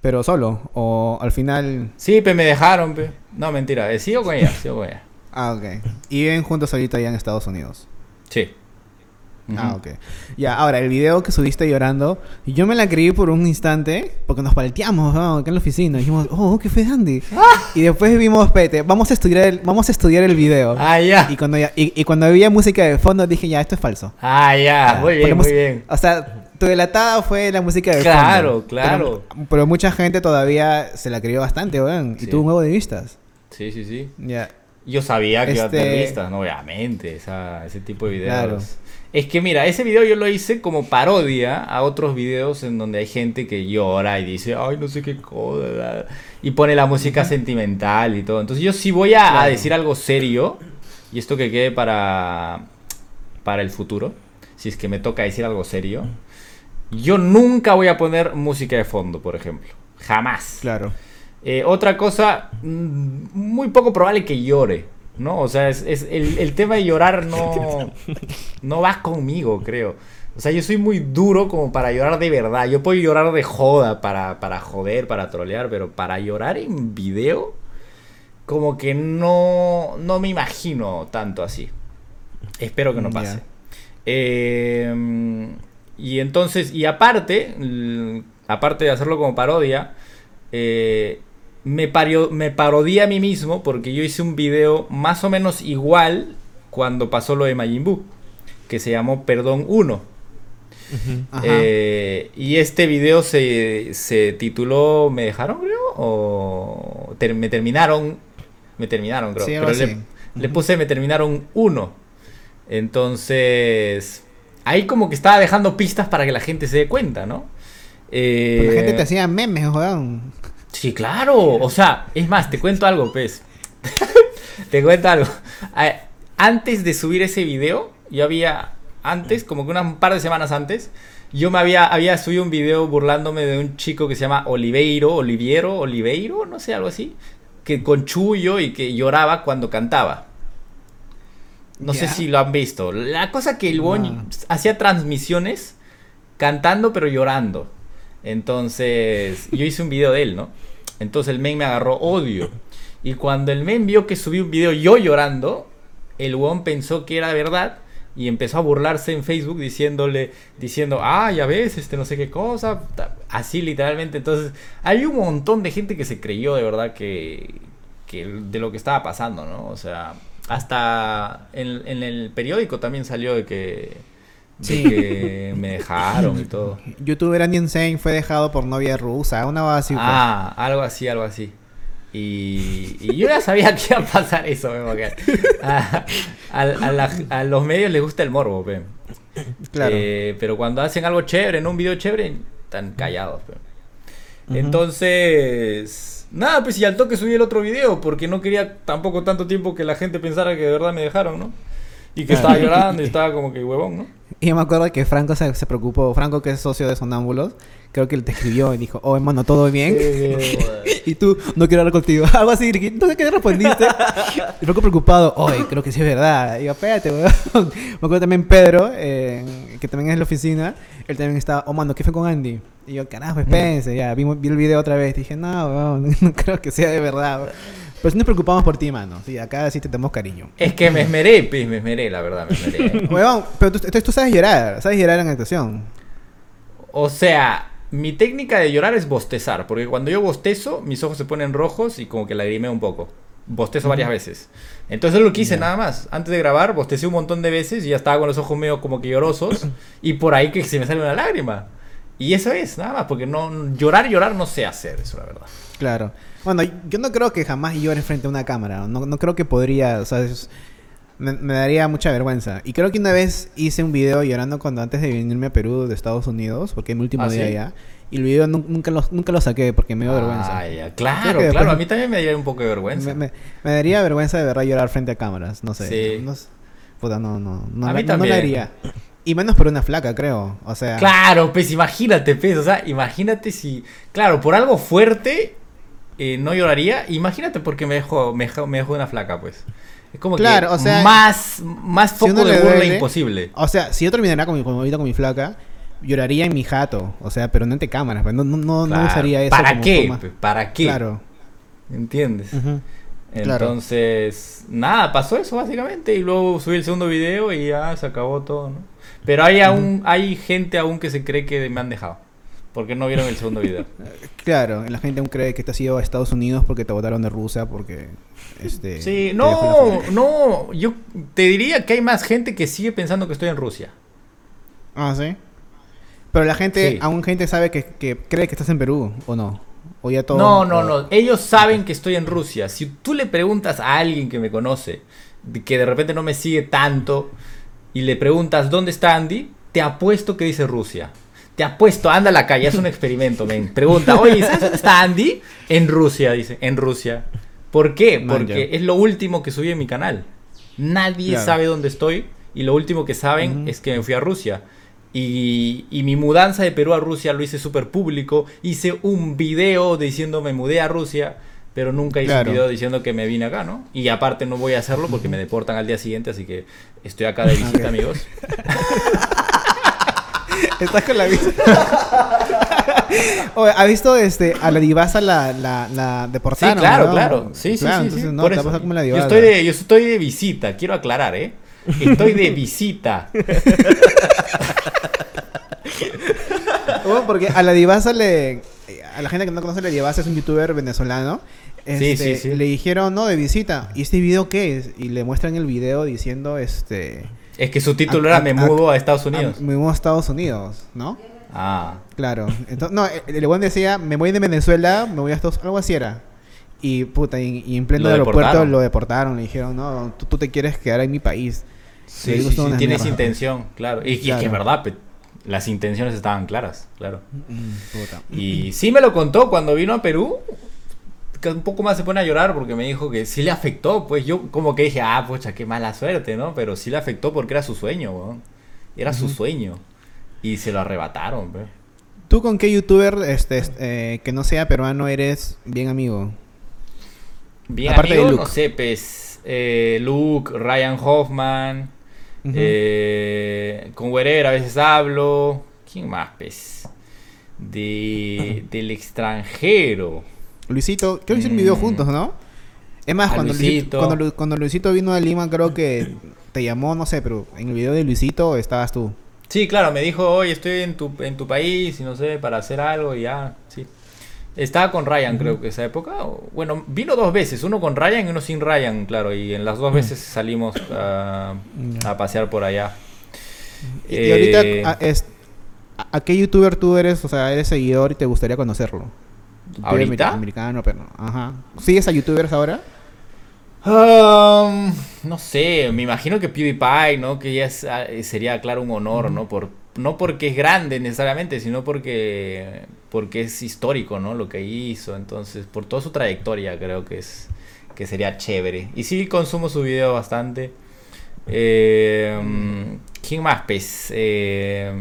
Pero solo, o al final. Sí, pe, me dejaron, pe. No, mentira, eh, sigo con ella, sigo con ella. Ah, ok. Y viven juntos ahorita ya en Estados Unidos. Sí. Ah, Ujú. ok. Ya, ahora, el video que subiste llorando, yo me la creí por un instante, porque nos palteamos ¿no? acá en la oficina. Dijimos, oh, ¿qué fue Andy? Y después vimos, espérate, vamos a estudiar el, vamos a estudiar el video. Ah, ya. Y cuando, ya, y, y cuando había música de fondo, dije, ya, esto es falso. Ah, ya. Muy bien, muy bien. O sea, tu delatada fue la música de Claro, fondo. claro. Pero, pero mucha gente todavía se la creyó bastante, weón. Y tuvo un huevo de vistas. Sí, sí, sí. Ya. Yo sabía que iba a tener Este- vistas, ¿no? Obviamente, esa- ese tipo de videos. Claro. Es que mira, ese video yo lo hice como parodia a otros videos en donde hay gente que llora y dice, ay, no sé qué cosa. Y pone la música sentimental y todo. Entonces yo sí voy a, decir algo serio. Y esto que quede para, para el futuro. Si es que me toca decir algo serio. Yo nunca voy a poner música de fondo, por ejemplo. Jamás. Claro. Eh, otra cosa, mm, muy poco probable que llore, ¿no? O sea, es, es- el, el tema de llorar no, [LAUGHS] no va conmigo, creo. O sea, yo soy muy duro como para llorar de verdad. Yo puedo llorar de joda para, para joder, para trolear, pero para llorar en video, como que no, no me imagino tanto así. Espero que no pase. Eh, y entonces, y aparte, aparte de hacerlo como parodia, eh, me, pario- me parodié a mí mismo porque yo hice un video más o menos igual cuando pasó lo de Majin Buu, que se llamó Perdón 1. Ajá. Eh, y este video se, se tituló ¿Me dejaron, creo? O ter- me terminaron. Me terminaron, creo. Sí, Pero le, puse Me terminaron uno. Entonces. Ahí como que estaba dejando pistas para que la gente se dé cuenta, ¿no? Pero la gente Eh, te hacía memes. Sí, claro. O sea, es más, te cuento algo, pues. [LAUGHS] te cuento algo. Antes de subir ese video, yo había, antes, como que unas- un par de semanas antes, yo me había, había subido un video burlándome de un chico que se llama Oliveiro, Oliviero, Oliveiro, no sé, algo así, que con chullo y que lloraba cuando cantaba. No sé si lo han visto. La cosa que el No. bon hacía transmisiones cantando pero llorando. Entonces, yo hice un video de él, ¿no? Entonces el men me agarró odio. Y cuando el men vio que subí un video yo llorando, el weón pensó que era verdad y empezó a burlarse en Facebook diciéndole, diciendo, ah, ya ves, este no sé qué cosa, así literalmente. Entonces, hay un montón de gente que se creyó de verdad que, que de lo que estaba pasando, ¿no? O sea, hasta en el periódico también salió de que, de Sí. que me dejaron y todo. [LAUGHS] Youtuber Andy Insane fue dejado por novia rusa, una cosa así. Ah, algo así, algo así. Y, y yo ya sabía que iba a pasar eso, a, a- a la- a los medios les gusta el morbo, pe. Claro. Eh, pero cuando hacen algo chévere, en un video chévere, están callados. pe. Entonces, nada, pues y al toque subí el otro video, porque no quería tampoco tanto tiempo que la gente pensara que de verdad me dejaron, ¿no? Y que estaba llorando y [LAUGHS] estaba como que huevón, ¿no? Y yo me acuerdo que Franco se, se preocupó. Franco, que es socio de Sonámbulos, creo que él te escribió y dijo, oh, hermano, ¿todo bien? [LAUGHS] Y tú, no quiero hablar contigo. [LAUGHS] Algo así. Entonces, ¿qué respondiste? [LAUGHS] Y Franco preocupado, oye, creo que sí es verdad. Y yo, espérate, weón. Me acuerdo también Pedro, eh, que también es de la oficina. Él también estaba, oh, mano, ¿qué fue con Andy? Y yo, carajo, espérense. Ya, vi, vi el video otra vez. Dije, no, weón, no creo que sea de verdad. weón". Pero sí nos preocupamos por ti, mano. Sí, acá sí te tenemos cariño. Es que me esmeré, pues, me esmeré, la verdad, me esmeré. [LAUGHS] Weón, pero tú, tú sabes llorar. Sabes llorar en actuación. O sea, mi técnica de llorar es bostezar, porque cuando yo bostezo, mis ojos se ponen rojos y como que lagrimeo un poco. Bostezo varias veces. Entonces es lo que hice nada más. Antes de grabar, bostecé un montón de veces y ya estaba con los ojos medio como que llorosos y por ahí que se me sale una lágrima. Y eso es, nada más, porque no llorar, llorar no sé hacer eso, la verdad. Claro. Bueno, yo no creo que jamás llore frente a una cámara. No, no creo que podría, o sea, es- me, me daría mucha vergüenza. Y creo que una vez hice un video llorando cuando antes de venirme a Perú de Estados Unidos, porque es mi último ¿Ah, día sí? allá. Y el video nu- nunca, lo, nunca lo saqué porque me dio vergüenza. Ah, ya, Creo Claro, que claro, después- a mí también me daría un poco de vergüenza. Me, me- me daría vergüenza de verdad llorar frente a cámaras, no sé. Sí. No, puta, no, no, no, A mí no también. la haría. Y menos por una flaca, creo. O sea, Claro, pues imagínate, pues, o sea, imagínate si, claro, por algo fuerte eh, no lloraría, imagínate porque me dejó, me dejó, me dejó una flaca, pues. Es como Claro, que o sea, más, más si foco uno de burla duele- imposible. O sea, si yo terminara con mi, con, con mi flaca, lloraría en mi jato. O sea, pero no ante cámaras. pues, No, no, no, usaría eso ¿Para como qué? ¿Para qué? Claro. ¿Entiendes? Claro. Entonces, nada, pasó eso básicamente y luego subí el segundo video y ya se acabó todo, ¿no? Pero hay aún, hay gente aún que se cree que me han dejado. Porque no vieron el segundo video. [LAUGHS] Claro, la gente aún cree que te has ido a Estados Unidos porque te votaron de Rusia, porque... Este, Sí, no, no, yo te diría que hay más gente que sigue pensando que estoy en Rusia. Ah, ¿sí? Pero la gente, Sí. aún gente sabe que, que cree que estás en Perú, ¿o no? O ya todo... No, no, o- no, ellos saben que estoy en Rusia. Si tú le preguntas a alguien que me conoce, que de repente no me sigue tanto, y le preguntas dónde está Andy, te apuesto que dice Rusia. Te apuesto, anda a la calle, es un experimento, men. Pregunta, oye, ¿sabes dónde está Andy? En Rusia, dice, en Rusia. ¿Por qué? Man, Porque es lo último que subí en mi canal. Nadie Claro. sabe dónde estoy y lo último que saben es que me fui a Rusia. Y, y mi mudanza de Perú a Rusia lo hice súper público. Hice un video diciendo me mudé a Rusia, pero nunca hice Claro. un video diciendo que me vine acá, ¿no? Y aparte no voy a hacerlo porque me deportan al día siguiente, así que estoy acá de [LAUGHS] visita, amigos. [LAUGHS] Estás con la vista. Oye, ¿has visto este, a la divasa la, la, la Sí, deportaron? claro, ¿no? claro. Sí, sí, Claro, sí, entonces sí. no, te como la yo, estoy de, yo estoy de visita, quiero aclarar, ¿eh? Estoy de visita. [LAUGHS] Oh, porque a la divasa le... A la gente que no conoce a la divasa es un youtuber venezolano. Sí, Este, sí, sí. Le dijeron, no, de visita. ¿Y este video qué es? Y le muestran el video diciendo, este... Es que su título A- era a- Me mudo a Estados Unidos. me muevo a Estados Unidos, ¿no? Ah. Claro. Entonces, no, el buen decía, me voy de Venezuela, me voy a Estados Algo así era. Y puta, y, y en pleno aeropuerto deportaron. lo deportaron. Le dijeron, no, tú, tú te quieres quedar en mi país. Sí, sí, sí, una tiene esa mierda. intención, claro. Y, y es que es verdad, pe- las intenciones estaban claras, claro. Mm, puta. Y sí me lo contó cuando vino a Perú. Un poco más se pone a llorar porque me dijo que sí le afectó. Pues yo como que dije, ah, pucha, qué mala suerte, ¿no? Pero sí le afectó porque era su sueño, weón. Era su sueño. Y se lo arrebataron, pues. ¿Tú con qué youtuber este, est- eh, que no sea peruano eres bien amigo? Bien Aparte de amigo, Luke. no sé, pues, eh, Luke, Ryan Hoffman, eh, con Wherever a veces hablo. ¿Quién más, pues? De, [LAUGHS] del extranjero. Luisito, creo que hicieron un video Mm. juntos, ¿no? Es más, cuando Luisito. Luisito. cuando, Lu- cuando Luisito vino a Lima, creo que te llamó, no sé, pero en el video de Luisito estabas tú. Sí, claro, me dijo, oye, estoy en tu, en tu país y no sé, para hacer algo y ya, sí. Estaba con Ryan, creo que esa época. Bueno, vino dos veces, uno con Ryan y uno sin Ryan, claro, y en las dos veces salimos a, pasear por allá. Y, y ahorita, Eh, a, es- a- ¿a qué youtuber tú eres? O sea, eres seguidor y te gustaría conocerlo. ¿Ahorita? amer- Americano, pero. Ajá. ¿Sigues a youtubers ahora? Um, no sé, me imagino que PewDiePie, ¿no? Que ya es, ah, sería, claro, un honor, ¿no? Por, no porque es grande necesariamente, sino porque, porque es histórico, ¿no? Lo que hizo, entonces, por toda su trayectoria creo que es que sería chévere. Y sí consumo su video bastante. Eh, mm, ¿Quién más, pues? Eh,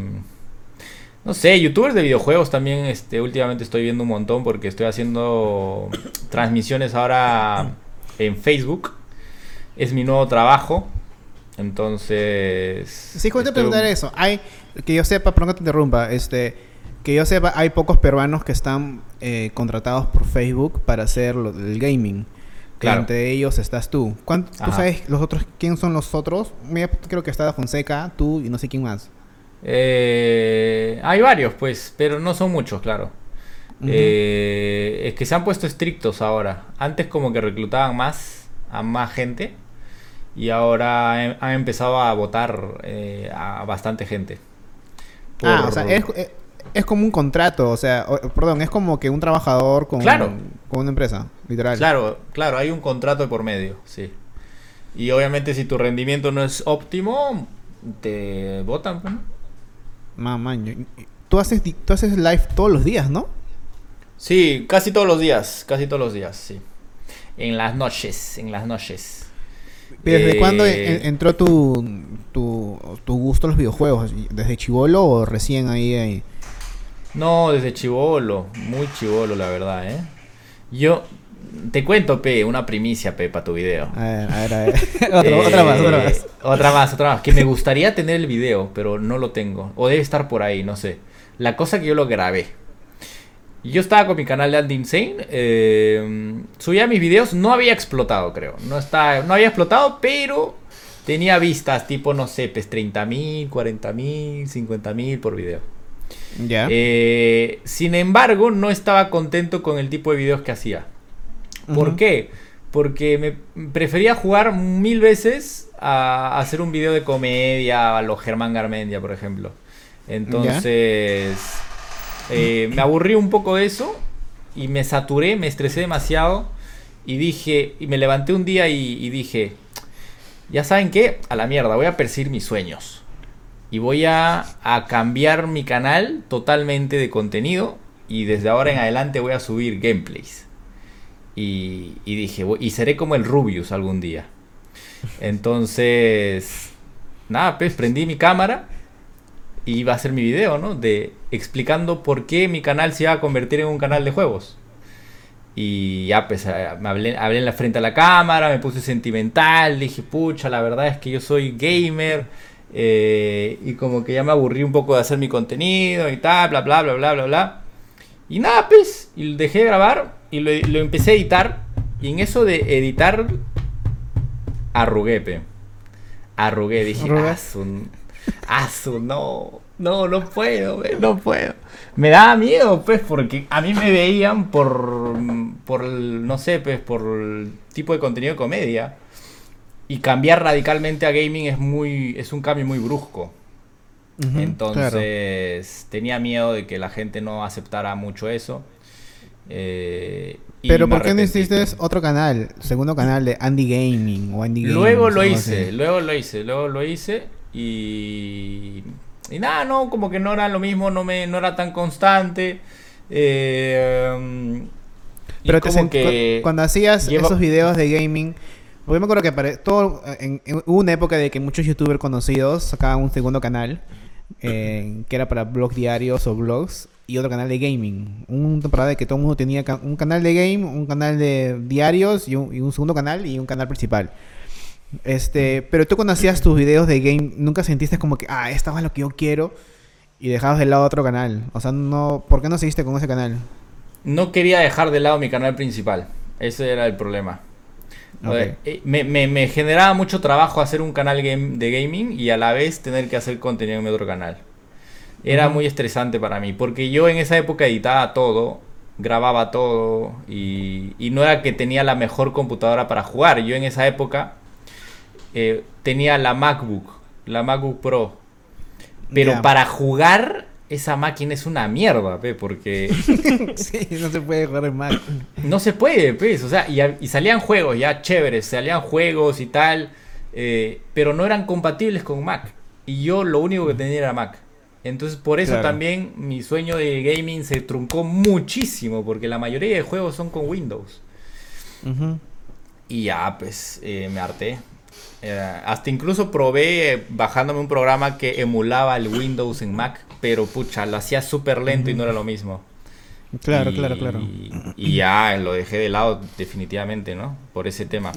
no sé, youtubers de videojuegos también, este, últimamente estoy viendo un montón porque estoy haciendo [CLEARS THROAT] transmisiones ahora en Facebook. Es mi nuevo trabajo. Entonces. Sí, ¿cómo te estoy- preguntar eso? Hay, que yo sepa, perdón que te interrumpa, este, que yo sepa, hay pocos peruanos que están eh, contratados por Facebook para hacer lo- el gaming. Claro. entre ellos estás tú. ¿Cuán- ¿Tú Ajá. sabes los otros? ¿Quién son los otros? Creo que está Fonseca, tú y no sé quién más. Eh, hay varios, pues, pero no son muchos, claro. Eh, es que se han puesto estrictos ahora. Antes como que reclutaban más a más gente y ahora he- han empezado a votar eh, a bastante gente. Ah, o sea, es, es- es como un contrato, o sea, o- perdón, es como que un trabajador con, Claro. con una empresa, literal. Claro, claro, hay un contrato de por medio, sí. Y obviamente si tu rendimiento no es óptimo, te votan, pues, ¿no? Mamá, yo- tú haces, tú haces live todos los días, ¿no? Sí, casi todos los días, casi todos los días, sí. En las noches, en las noches. ¿Desde Eh, cuándo en- entró tu, tu, tu gusto a los videojuegos? ¿Desde chivolo o recién ahí? ahí? No, desde chivolo, muy chivolo la verdad, ¿eh? Yo te cuento, Pe, una primicia, Pe, para tu video. A ver, a ver, a ver. [LAUGHS] otra, otra más, otra Eh, más. Otra más, otra más. Que me gustaría tener el video, pero no lo tengo. O debe estar por ahí, no sé. La cosa que yo lo grabé. Yo estaba con mi canal de Andy Insane. eh, subía mis videos. No había explotado, creo. No, está, no había explotado, pero tenía vistas tipo, no sé, pues 30 mil, 40 mil, 50 mil por video. Ya. Eh, sin embargo, no estaba contento con el tipo de videos que hacía. ¿Por qué? Porque me prefería jugar mil veces a hacer un video de comedia a los Germán Garmendia, por ejemplo. Entonces, eh, me aburrí un poco de eso y me saturé, me estresé demasiado y dije, y me levanté un día y, y dije, ya saben qué, a la mierda, voy a perseguir mis sueños. Y voy a, a cambiar mi canal totalmente de contenido y desde ahora en adelante voy a subir gameplays. Y, dije, "Voy- y seré como el Rubius algún día. Entonces, nada, pues prendí mi cámara y iba a hacer mi video, ¿no? De explicando por qué mi canal se iba a convertir en un canal de juegos. Y ya, pues, eh, me hablé, hablé en la frente a la cámara, me puse sentimental, dije, pucha, la verdad es que yo soy gamer. eh, y como que ya me aburrí un poco de hacer mi contenido y tal, bla, bla, bla, bla, bla, bla. Y nada, pues, y dejé de grabar y lo, lo empecé a editar. Y en eso de editar, arrugué, pe. Arrugué, dije, Arrugué. ah, su, ah, su, no, no, no puedo, pe, no puedo. Me daba miedo, pues, porque a mí me veían por, por no sé, pues, por el tipo de contenido de comedia. Y cambiar radicalmente a gaming es muy, es un cambio muy brusco. Entonces claro. tenía miedo de que la gente no aceptara mucho eso. Eh, Pero ¿por qué no hiciste otro canal? Segundo canal de Andy Gaming o Andy. Luego lo hice, así. luego lo hice, luego lo hice y y nada, no, como que no era lo mismo, no, me, no era tan constante. Eh, Pero te como que cu- cuando hacías lleva- esos videos de gaming, porque me acuerdo que todo, en, en- hubo una época de que muchos youtubers conocidos sacaban un segundo canal, que era para blogs diarios o blogs, y otro canal de gaming. Una temporada de que todo el mundo tenía un canal de game, un canal de diarios y un, y un segundo canal y un canal principal. Este, pero tú cuando hacías tus videos de game, nunca sentiste como que, ah, esta es lo que yo quiero, y dejabas de lado otro canal. O sea, no, ¿por qué no seguiste con ese canal? no quería dejar de lado mi canal principal. Ese era el problema. Eh, me, me- me generaba mucho trabajo hacer un canal game- de gaming y a la vez tener que hacer contenido en mi otro canal. Era muy estresante para mí, porque yo en esa época editaba todo, grababa todo y, y no era que tenía la mejor computadora para jugar. Yo en esa época eh, tenía la MacBook, la MacBook Pro. Pero para jugar, esa máquina es una mierda, pe, porque [LAUGHS] sí, no se puede jugar en Mac. no se puede, pues, o sea, y, y salían juegos ya chéveres, salían juegos y tal, eh, pero no eran compatibles con Mac. Y yo lo único que tenía era Mac. Entonces, por eso Claro. también mi sueño de gaming se truncó muchísimo, porque la mayoría de juegos son con Windows. Y ya, pues, eh, me harté. Eh, hasta incluso probé bajándome un programa que emulaba el Windows en Mac, pero pucha, lo hacía súper lento y no era lo mismo. Claro, Y- claro, claro. Y ya lo dejé de lado definitivamente, ¿no? Por ese tema.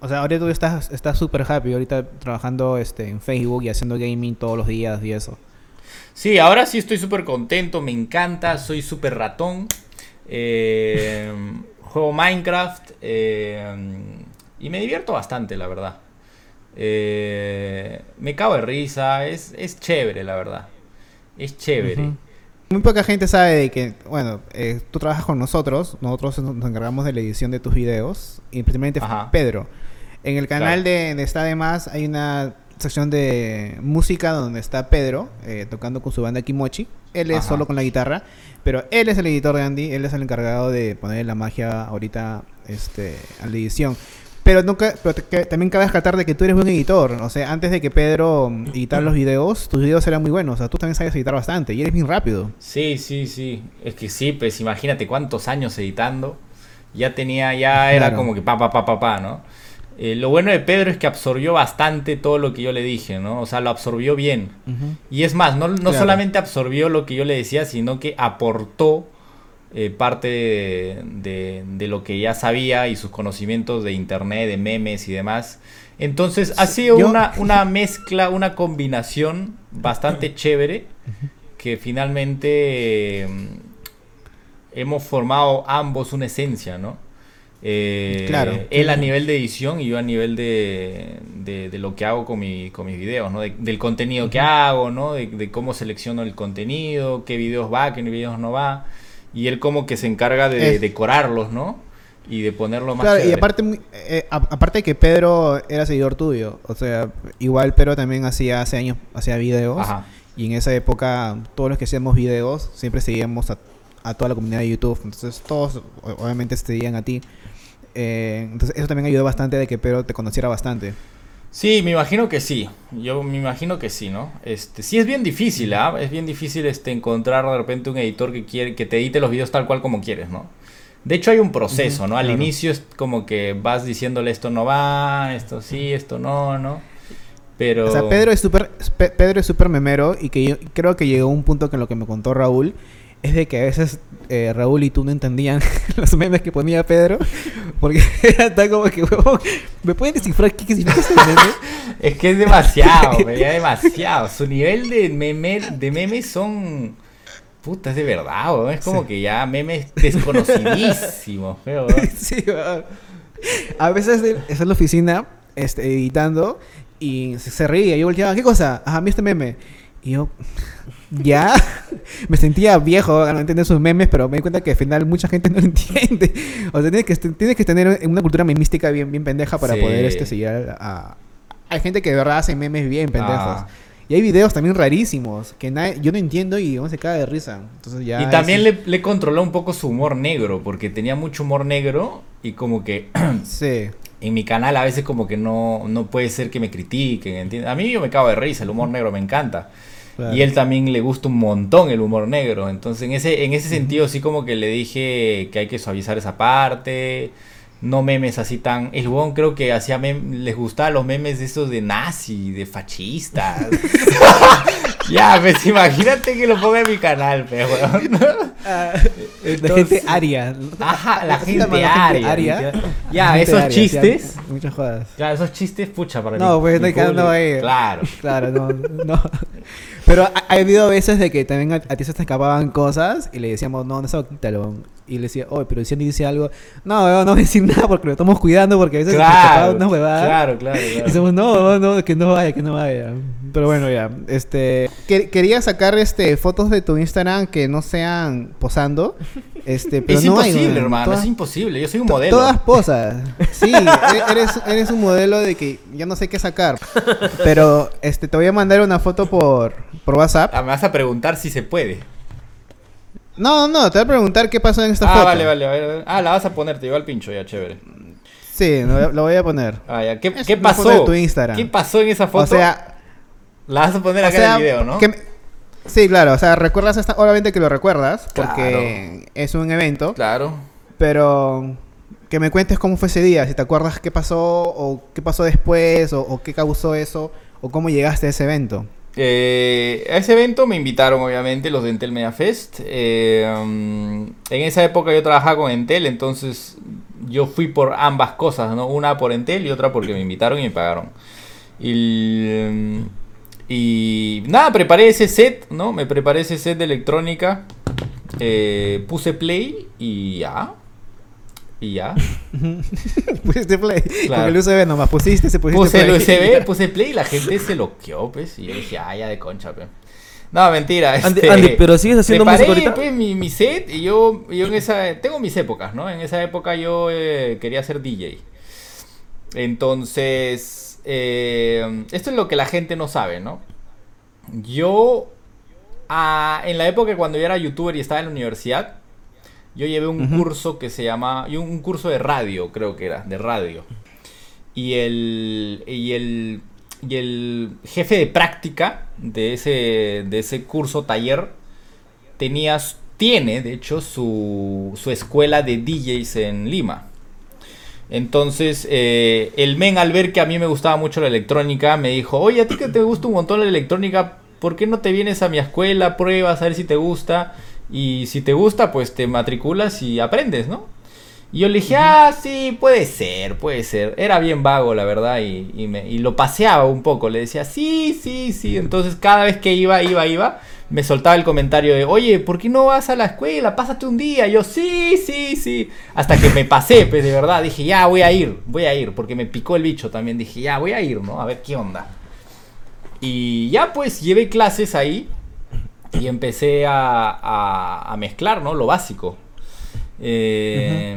O sea, ahorita tú estás estás súper happy, ahorita trabajando este, en Facebook y haciendo gaming todos los días y eso. Sí, ahora sí estoy súper contento, me encanta, soy súper ratón. eh, juego Minecraft eh, y me divierto bastante, la verdad. Eh, me cago de risa, es, es chévere, la verdad. Es chévere. Muy poca gente sabe de que, bueno, eh, tú trabajas con nosotros, nosotros nos encargamos de la edición de tus videos, y principalmente Ajá. Pedro. En el canal Claro. de, de Está de Más hay una sección de música donde está Pedro eh, tocando con su banda Kimochi. Él es Ajá. solo con la guitarra, pero él es el editor de Andy, él es el encargado de poner la magia ahorita este, a la edición. Pero nunca, pero te- también cabe rescatar de que tú eres buen editor. O sea, antes de que Pedro editara los videos, tus videos eran muy buenos. O sea, tú también sabes editar bastante y eres bien rápido. Sí, sí, sí. Es que sí, pues imagínate cuántos años editando. Ya tenía, ya era Claro. como que pa, pa, pa, pa, pa, ¿no? Eh, lo bueno de Pedro es que absorbió bastante todo lo que yo le dije, ¿no? O sea, lo absorbió bien. Y es más, no, no Claro. solamente absorbió lo que yo le decía, sino que aportó eh, parte de, de- de lo que ya sabía y sus conocimientos de internet, de memes y demás. Entonces ha sido yo- una, [LAUGHS] una mezcla, una combinación bastante chévere que finalmente eh, hemos formado ambos una esencia, ¿no? Eh, Claro. Él a nivel de edición y yo a nivel de, de, de lo que hago con, mi, con mis videos, ¿no? De- del contenido que hago, ¿no? De cómo selecciono el contenido, qué videos va, qué videos no va. Y él como que se encarga de, Es- decorarlos, ¿no? Y de ponerlo más Claro, y chévere. aparte, muy- eh, aparte de que Pedro era seguidor tuyo, o sea, igual Pedro también hacía hace años, hacía videos, Ajá. y en esa época todos los que hacíamos videos siempre seguíamos a, a toda la comunidad de YouTube, entonces todos obviamente te seguían a ti. Eh, entonces eso también ayudó bastante de que Pedro te conociera bastante. Sí, me imagino que sí. Yo me imagino que sí, ¿no? Este, sí es bien difícil, ¿ah? Es bien difícil este encontrar de repente un editor que quiere que te edite los videos tal cual como quieres, ¿no? De hecho hay un proceso, ¿no? Al claro. inicio es como que vas diciéndole esto no va, esto sí, esto no, ¿no? Pero O sea, Pedro es súper Pe- Pedro es súper memero y que yo creo que llegó a un punto que en lo que me contó Raúl es de que a veces eh, Raúl y tú no entendían [LAUGHS] los memes que ponía Pedro porque [LAUGHS] era tan como que, huevón, ¿me pueden descifrar qué, significa ese meme? [LAUGHS] es que es demasiado, ya demasiado. Su nivel de meme de memes son puta, es de verdad, weón. Es como Sí. que ya memes desconocidísimos, weón. Sí, weón. A veces está en la oficina este, editando y se, se reía. Yo volteaba, ¿qué cosa? Ajá, mira este meme. Y yo, ¿ya? [LAUGHS] me sentía viejo al no entender sus memes, pero me di cuenta que al final mucha gente no lo [LAUGHS] entiende. O sea, tienes que, tienes que tener una cultura memística bien, bien pendeja para Sí. poder este, seguir a, Hay gente que de verdad hace memes bien pendejos. Ah. Y hay videos también rarísimos que nadie- yo no entiendo y uno se caga de risa. Entonces ya Y también le, le controló un poco su humor negro, porque tenía mucho humor negro y como que [CLEARS THROAT] Sí. en mi canal a veces como que no, no puede ser que me critiquen, ¿entiendes? A mí yo me cago de risa, el humor negro me encanta. Claro. Y él también le gusta un montón el humor negro. Entonces, en ese, en ese sentido, sí como que le dije que hay que suavizar esa parte. No memes así tan. El huevón creo que hacía mem- les gustaban los memes de esos de nazi, de fascistas. [LAUGHS] ya, pues imagínate que lo ponga en mi canal, pe, huevón. [LAUGHS] la Entonces- gente aria. Ajá, la se gente aria. Ya, Gente esos aria, chistes. muchas jodas. Claro, esos chistes, pucha, para No, mi- pues, mi no público. ahí. Claro. Claro, no, no. Pero ha, ha habido veces de que también a, a ti se te escapaban cosas y le decíamos, no, no, eso quítalo. Y le decía, oye, pero si Andy dice algo, no, weón, no voy a decir nada porque lo estamos cuidando porque a veces se te escapaban Claro, unas huevadas. claro, claro, Y claro. decimos, no, no, no, que no vaya, que no vaya. Pero bueno, ya. Este, que- quería sacar este fotos de tu Instagram que no sean posando. Este, pero es no hay, imposible, hermano, Todas- es imposible. Yo soy un modelo. Todas posas. Sí, e- eres, eres un modelo de que ya no sé qué sacar. Pero este te voy a mandar una foto por, por WhatsApp. Ah, me vas a preguntar si se puede. No, no, te voy a preguntar qué pasó en esta ah, foto. vale, vale, vale. Ah, la vas a poner, te lleva al pincho, ya, chévere. Sí, lo, lo voy a poner. Ah, ya. ¿Qué, Es qué pasó? tu Instagram. ¿Qué pasó en esa foto? O sea, la vas a poner o acá sea, en el video, ¿no? que sí, claro, o sea, recuerdas esta, obviamente que lo recuerdas porque Claro. es un evento, Claro. pero que me cuentes cómo fue ese día, si te acuerdas qué pasó o qué pasó después o, o qué causó eso o cómo llegaste a ese evento. Eh, a ese evento me invitaron, obviamente, los de Entel Media Fest. Eh, um, en esa época yo trabajaba con Entel, entonces yo fui por ambas cosas, ¿no? Una por Entel y otra porque me invitaron y me pagaron. Y, um, y nada, preparé ese set, ¿no? Me preparé ese set de electrónica. eh, puse play y ya. Y ya. [LAUGHS] Pusiste play. Claro. Con el USB nomás. Pusiste, se pusiste Puse el play. USB, [LAUGHS] puse play y la gente se loqueó, pues. Y yo dije, ah, ya de concha, pe. No, mentira. Andy, este, Andy, ¿pero sigues haciendo preparé, música ahorita? pues, mi, mi set y yo, yo en esa... Tengo mis épocas, ¿no? En esa época yo eh, quería ser DJ. Entonces, eh, esto es lo que la gente no sabe, ¿no? Yo, en la época cuando yo era youtuber y estaba en la universidad, yo llevé un curso que se llama, un, un curso de radio, creo que era, de radio. Y el, y el, y el jefe de práctica de ese, de ese curso, taller, tenía, tiene, de hecho, su, su escuela de DJs en Lima. Entonces, eh, el men al ver que a mí me gustaba mucho la electrónica, me dijo, oye, a ti que te gusta un montón la electrónica, ¿por qué no te vienes a mi escuela, pruebas, a ver si te gusta? Y si te gusta, pues te matriculas y aprendes, ¿no? Y yo le dije, ah, sí, puede ser, puede ser. Era bien vago, la verdad, y, y me, y lo paseaba un poco. Le decía, sí, sí, sí. Entonces, cada vez que iba, iba, iba, me soltaba el comentario de, oye, ¿por qué no vas a la escuela? Pásate un día. Y yo, sí, sí, sí. Hasta que me pasé, pues de verdad. Dije, ya, voy a ir, voy a ir. Porque me picó el bicho también. Dije, ya, voy a ir, ¿no? A ver qué onda. Y ya, pues, llevé clases ahí. Y empecé a, a, a mezclar, ¿no? Lo básico. Eh,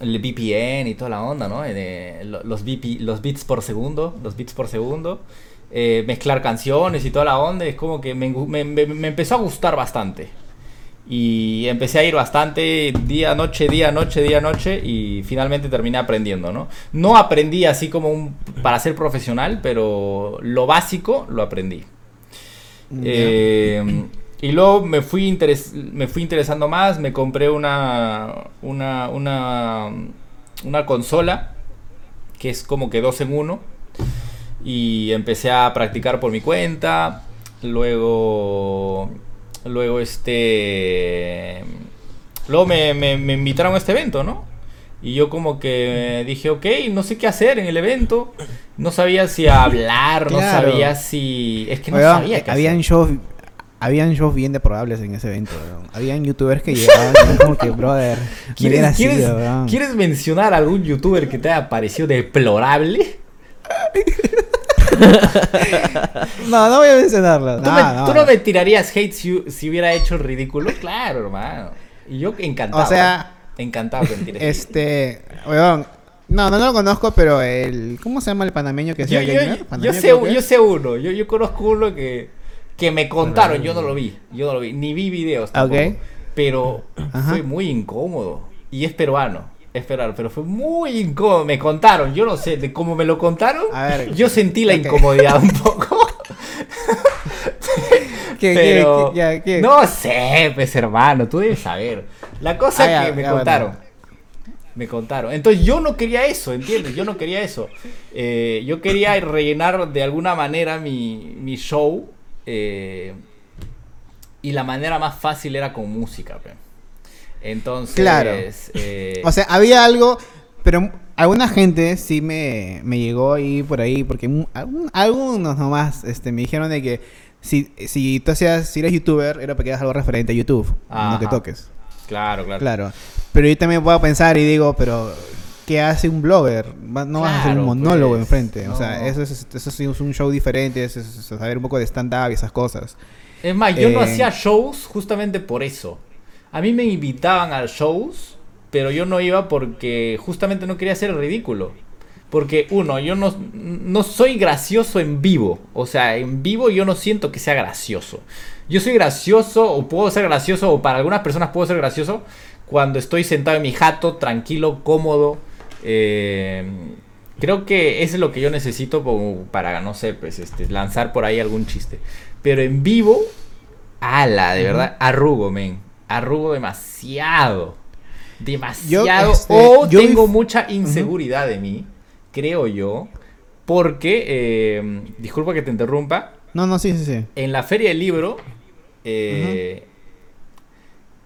El VPN y toda la onda, ¿no? De los, BP los bits por segundo, los bits por segundo. Eh, mezclar canciones y toda la onda. Es como que me, engu- me- me- me empezó a gustar bastante. Y empecé a ir bastante día, noche, día, noche, día, noche. Y finalmente terminé aprendiendo, ¿no? No aprendí así como un, para ser profesional, pero lo básico lo aprendí. Eh, y luego me fui, interes- me fui interesando más, me compré una, una, una, una consola que es como que dos en uno y empecé a practicar por mi cuenta. Luego, luego este, luego me, me- me invitaron a este evento, ¿no? Y yo como que dije, ok, no sé qué hacer en el evento. No sabía si hablar, no sabía si... Es que no sabía qué habían hacer. shows habían shows bien deprobables en ese evento, weón. Habían youtubers que llegaban como que, brother, [LAUGHS] ¿Quieres, quieres- sido, weón. quieres mencionar algún youtuber que te haya parecido deplorable? [LAUGHS] No, no voy a mencionarlo. ¿Tú, No, me- no. tú no me tirarías hate si, si hubiera hecho el ridículo? Claro, hermano. Y yo encantado. O sea, encantado que me. Este, weón. No, no, no lo conozco, pero el. ¿Cómo se llama el panameño que Yo, hacía yo- yo ¿Panameño sé, yo es? sé uno, yo, yo conozco uno que, que me contaron, yo no lo vi, yo no lo vi, ni vi videos tampoco, Ok. pero Ajá. fue muy incómodo y es peruano, es peruano, pero fue muy incómodo, me contaron, yo no sé, de cómo me lo contaron, A ver, yo sentí la ok. incomodidad un [LAUGHS] poco. ¿Qué, Pero, qué, ya, qué? No sé, pues hermano, tú debes saber. La cosa Ah, ya, que me ya, contaron. bueno. Me contaron. Entonces yo no quería eso, ¿entiendes? Yo no quería eso. Eh, yo quería rellenar de alguna manera mi, mi show. Eh, y la manera más fácil era con música, pe. Entonces. Claro. eh, O sea, había algo, pero alguna gente sí me, me llegó ahí por ahí, porque algún- algunos nomás este, me dijeron de que si, si tú hacías, si eres youtuber, era porque eras algo referente a YouTube, no que toques. claro, claro. Claro. Pero yo también puedo pensar y digo, pero ¿qué hace un blogger? No vas a hacer un monólogo pues, enfrente. O sea, eso es, eso es un show diferente, es, es- es saber un poco de stand-up y esas cosas. Es más, yo no Eh, hacía shows justamente por eso. A mí me invitaban a shows, pero yo no iba porque justamente no quería el ridículo. Porque uno, yo no, no soy gracioso en vivo. O sea, en vivo yo no siento que sea gracioso. Yo soy gracioso o puedo ser gracioso o para algunas personas puedo ser gracioso cuando estoy sentado en mi jato, tranquilo, cómodo. Eh, creo que eso es lo que yo necesito para, no sé, pues este, lanzar por ahí algún chiste. Pero en vivo, ala, de verdad, arrugo, men. Arrugo demasiado. Demasiado. este, o yo tengo mucha inseguridad de mí, creo yo. Porque, eh, disculpa que te interrumpa, No, no, sí, sí, sí. en la feria del libro, eh,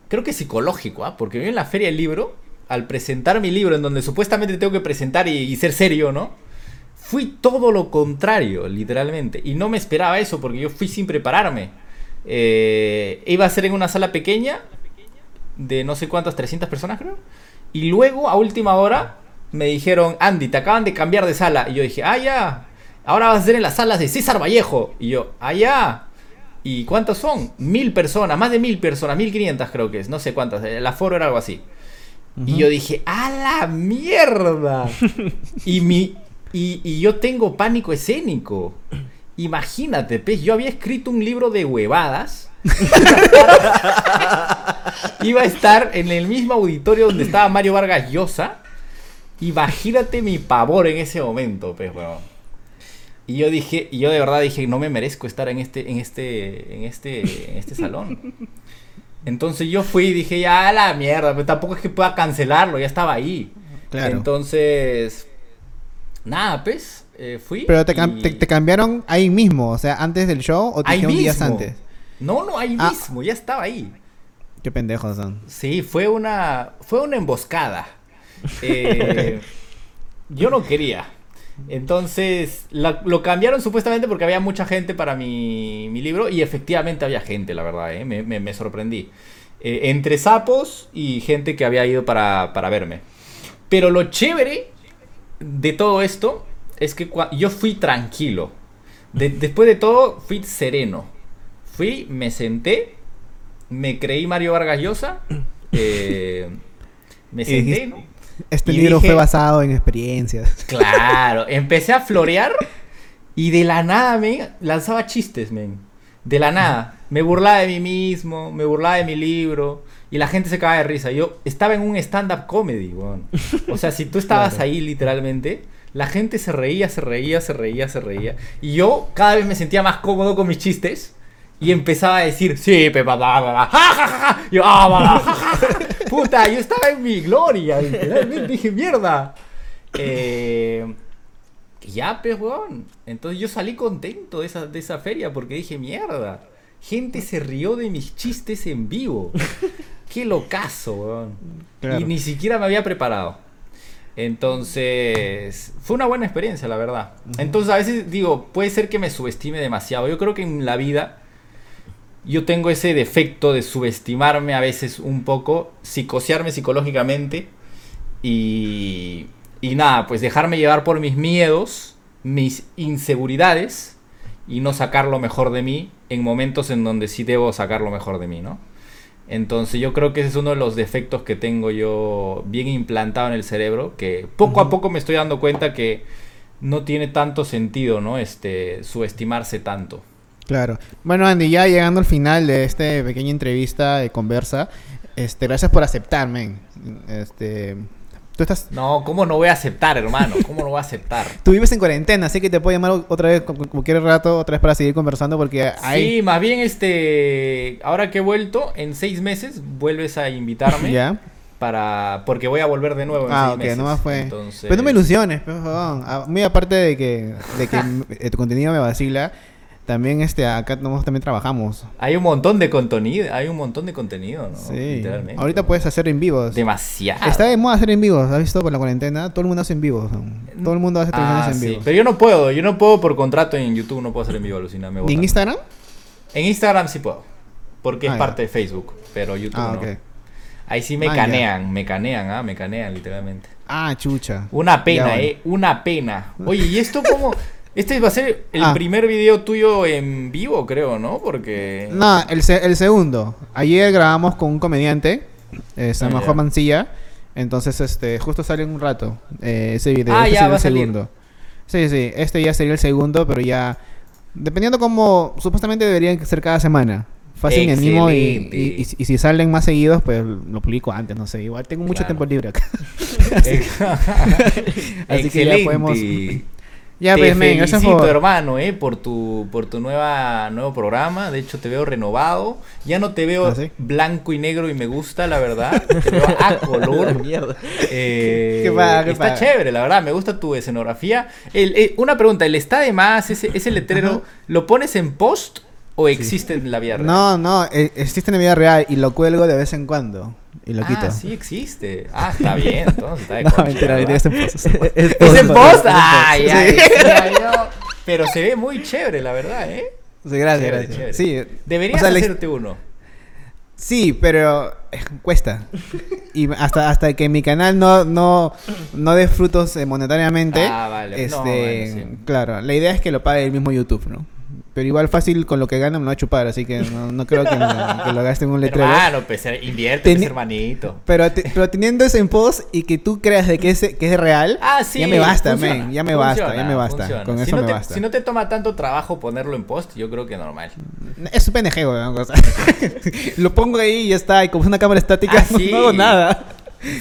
creo que es psicológico, ¿ah? porque yo en la feria del libro, al presentar mi libro, en donde supuestamente tengo que presentar y, ser serio, ¿no? Fui todo lo contrario, literalmente. Y no me esperaba eso, porque yo fui sin prepararme. Eh, iba a ser en una sala pequeña, de no sé cuántas, 300 personas creo. Y luego, a última hora, me dijeron, Andy, te acaban de cambiar de sala. Y yo dije, ah, ya. Ahora vas a ser en las salas de César Vallejo. Y yo, ah, ya. ¿Y cuántas son? Mil personas, más de mil personas, mil quinientas creo que es, no sé cuántas. El aforo era algo así. Y yo dije, ¡a la mierda! [LAUGHS] y, mi, y, y yo tengo pánico escénico. Imagínate, pues, yo había escrito un libro de huevadas. [LAUGHS] Iba a estar en el mismo auditorio donde estaba Mario Vargas Llosa. Imagínate mi pavor en ese momento, pues, weón. Y yo dije, y yo de verdad dije, no me merezco estar en este, en este, en este, en este salón. [LAUGHS] Entonces yo fui y dije, ya a la mierda, pero tampoco es que pueda cancelarlo, ya estaba ahí. Claro. Entonces, nada, pues, eh, fui. Pero te, y- te, te cambiaron ahí mismo, o sea, antes del show o te ahí dijeron días mismo. antes. No, no, ahí Ah. mismo, ya estaba ahí. Qué pendejos son. Sí, fue una, fue una emboscada. Eh, [LAUGHS] yo no quería. Entonces, la- lo cambiaron supuestamente porque había mucha gente para mi, mi libro y efectivamente había gente, la verdad, ¿eh? me, me- me sorprendí. Eh, entre sapos y gente que había ido para, para verme. Pero lo chévere de todo esto es que yo fui tranquilo. De- después de todo, fui sereno. Fui, me senté, me creí Mario Vargas Llosa, [CLEARS THROAT] eh, me senté, ¿no? Este Y libro dije- fue basado en experiencias. [LAUGHS] Claro, empecé a florear y de la nada me lanzaba chistes, men. De la nada. Me burlaba de mí mismo, me burlaba de mi libro y la gente se cagaba de risa. Yo estaba en un stand-up comedy, weón. O sea, si tú [LAUGHS] estabas Claro. ahí literalmente, la gente se reía, se reía, se reía, se reía. Y yo cada vez me sentía más cómodo con mis chistes. Y empezaba a decir, sí, pepa, ba, ba, ba, ja, ja, ja, ja. Yo, ah, ba, ja, ja, ja. Puta, yo estaba en mi gloria, literalmente. Dije, mierda. Eh, ya, pues, weón. Entonces yo salí contento de esa, de esa feria porque dije, mierda. Gente se rió de mis chistes en vivo. [LAUGHS] Qué locazo, weón. Claro. Y ni siquiera me había preparado. Entonces, fue una buena experiencia, la verdad. Entonces, a veces digo, puede ser que me subestime demasiado. Yo creo que en la vida yo tengo ese defecto de subestimarme a veces un poco, psicosearme psicológicamente y, y nada, pues dejarme llevar por mis miedos, mis inseguridades y no sacar lo mejor de mí en momentos en donde sí debo sacar lo mejor de mí, ¿no? Entonces yo creo que ese es uno de los defectos que tengo yo bien implantado en el cerebro, que poco a poco me estoy dando cuenta que no tiene tanto sentido, ¿no? Este, subestimarse tanto. Claro. Bueno, Andy, ya llegando al final de esta pequeña entrevista de conversa, este, gracias por aceptarme. Este, Tú estás... No, ¿cómo no voy a aceptar, hermano? ¿Cómo no voy a aceptar? [LAUGHS] Tú vives en cuarentena, así que te puedo llamar otra vez, cu- cu- cualquier rato, otra vez para seguir conversando, porque ahí... Sí, más bien este, ahora que he vuelto, en seis meses vuelves a invitarme [LAUGHS] ¿Ya? para, porque voy a volver de nuevo en Ah, seis ok, meses. nomás fue. Entonces- Pero no me ilusiones, por favor. Ah, Muy aparte de que, de que [LAUGHS] tu contenido me vacila, también este, acá nosotros también trabajamos. Hay un montón de contenido, hay un montón de contenido, ¿no? sí. Literalmente. Ahorita puedes hacer en vivos. demasiado. Está de moda hacer en vivos, ¿has visto? Con la cuarentena, todo el mundo hace en vivos. Todo el mundo hace transmisiones Ah, en sí. vivo. Pero yo no puedo, yo no puedo por contrato en YouTube, no puedo hacer en vivo, alucina, me ¿Y en. Instagram? En Instagram sí puedo, porque Ah, es ya. parte de Facebook, pero YouTube Ah, no. Ahí sí me Ah, canean, me canean, ah, me canean literalmente. Ah, chucha. Una pena, Ya, bueno. eh, una pena. Oye, ¿y esto cómo? [LAUGHS] Este va a ser el Ah. primer video tuyo en vivo, creo, ¿no? Porque... No, el, se- el segundo. Ayer grabamos con un comediante, eh, se Ah, llama ya. Juan Mancilla. Entonces, este, justo sale en un rato eh, ese video. Ah, Este ya sería va el a salir. segundo. Sí, sí, este ya sería el segundo, pero ya. Dependiendo como. Supuestamente deberían ser cada semana. Fácil me animo y, y, y si- y si salen más seguidos, pues lo publico antes, no sé. Igual tengo mucho Claro. tiempo libre acá. [LAUGHS] [LAUGHS] Así que ya podemos- Ya, te pues, gracias por. hermano, eh, por tu, por tu nueva, nuevo programa. De hecho, te veo renovado. Ya no te veo ¿Ah, sí? blanco y negro y me gusta, la verdad. [LAUGHS] Te veo a color. mierda. Eh, Qué pa- qué está chévere, la verdad. Me gusta tu escenografía. El, eh, una pregunta: ¿el está de más, ese, ese letrero, Ajá. lo pones en post o existe en la vida real? No, no, eh, existe en la vida real y lo cuelgo de vez en cuando. Y lo quito. Ah, sí existe. Ah, está bien. Entonces está de [LAUGHS] No, concha, mentira, mentira, es en post. Es [LAUGHS] ¿Es en post, Ay, Sí. ay. [LAUGHS] Pero se ve muy chévere, la verdad, ¿eh? Sí, gracias, Chévere, gracias. chévere. Sí, Deberías o sea, hacerte uno. Sí, pero cuesta. Y hasta, hasta que mi canal no, no, no dé frutos eh, monetariamente. Ah, vale. Este, No, bueno, sí. claro, la idea es que lo pague el mismo YouTube, ¿no? Pero igual fácil con lo que gana me lo va a chupar, así que no, no creo que, me- [LAUGHS] que lo gaste en un letrero. Hermano, pues invierte, pues, Teni- hermanito. Pero, te- pero teniendo eso en post y que tú creas de que es, que es real, Ah, sí. ya me basta, funciona, ya me basta, funciona, ya me basta. funciona. Con si eso no me te, basta. Si no te toma tanto trabajo ponerlo en post, yo creo que normal. Es un pendejo, weón, o sea, [LAUGHS] lo pongo ahí y ya está, y como es una cámara estática, Ah, [LAUGHS] sí. no hago nada.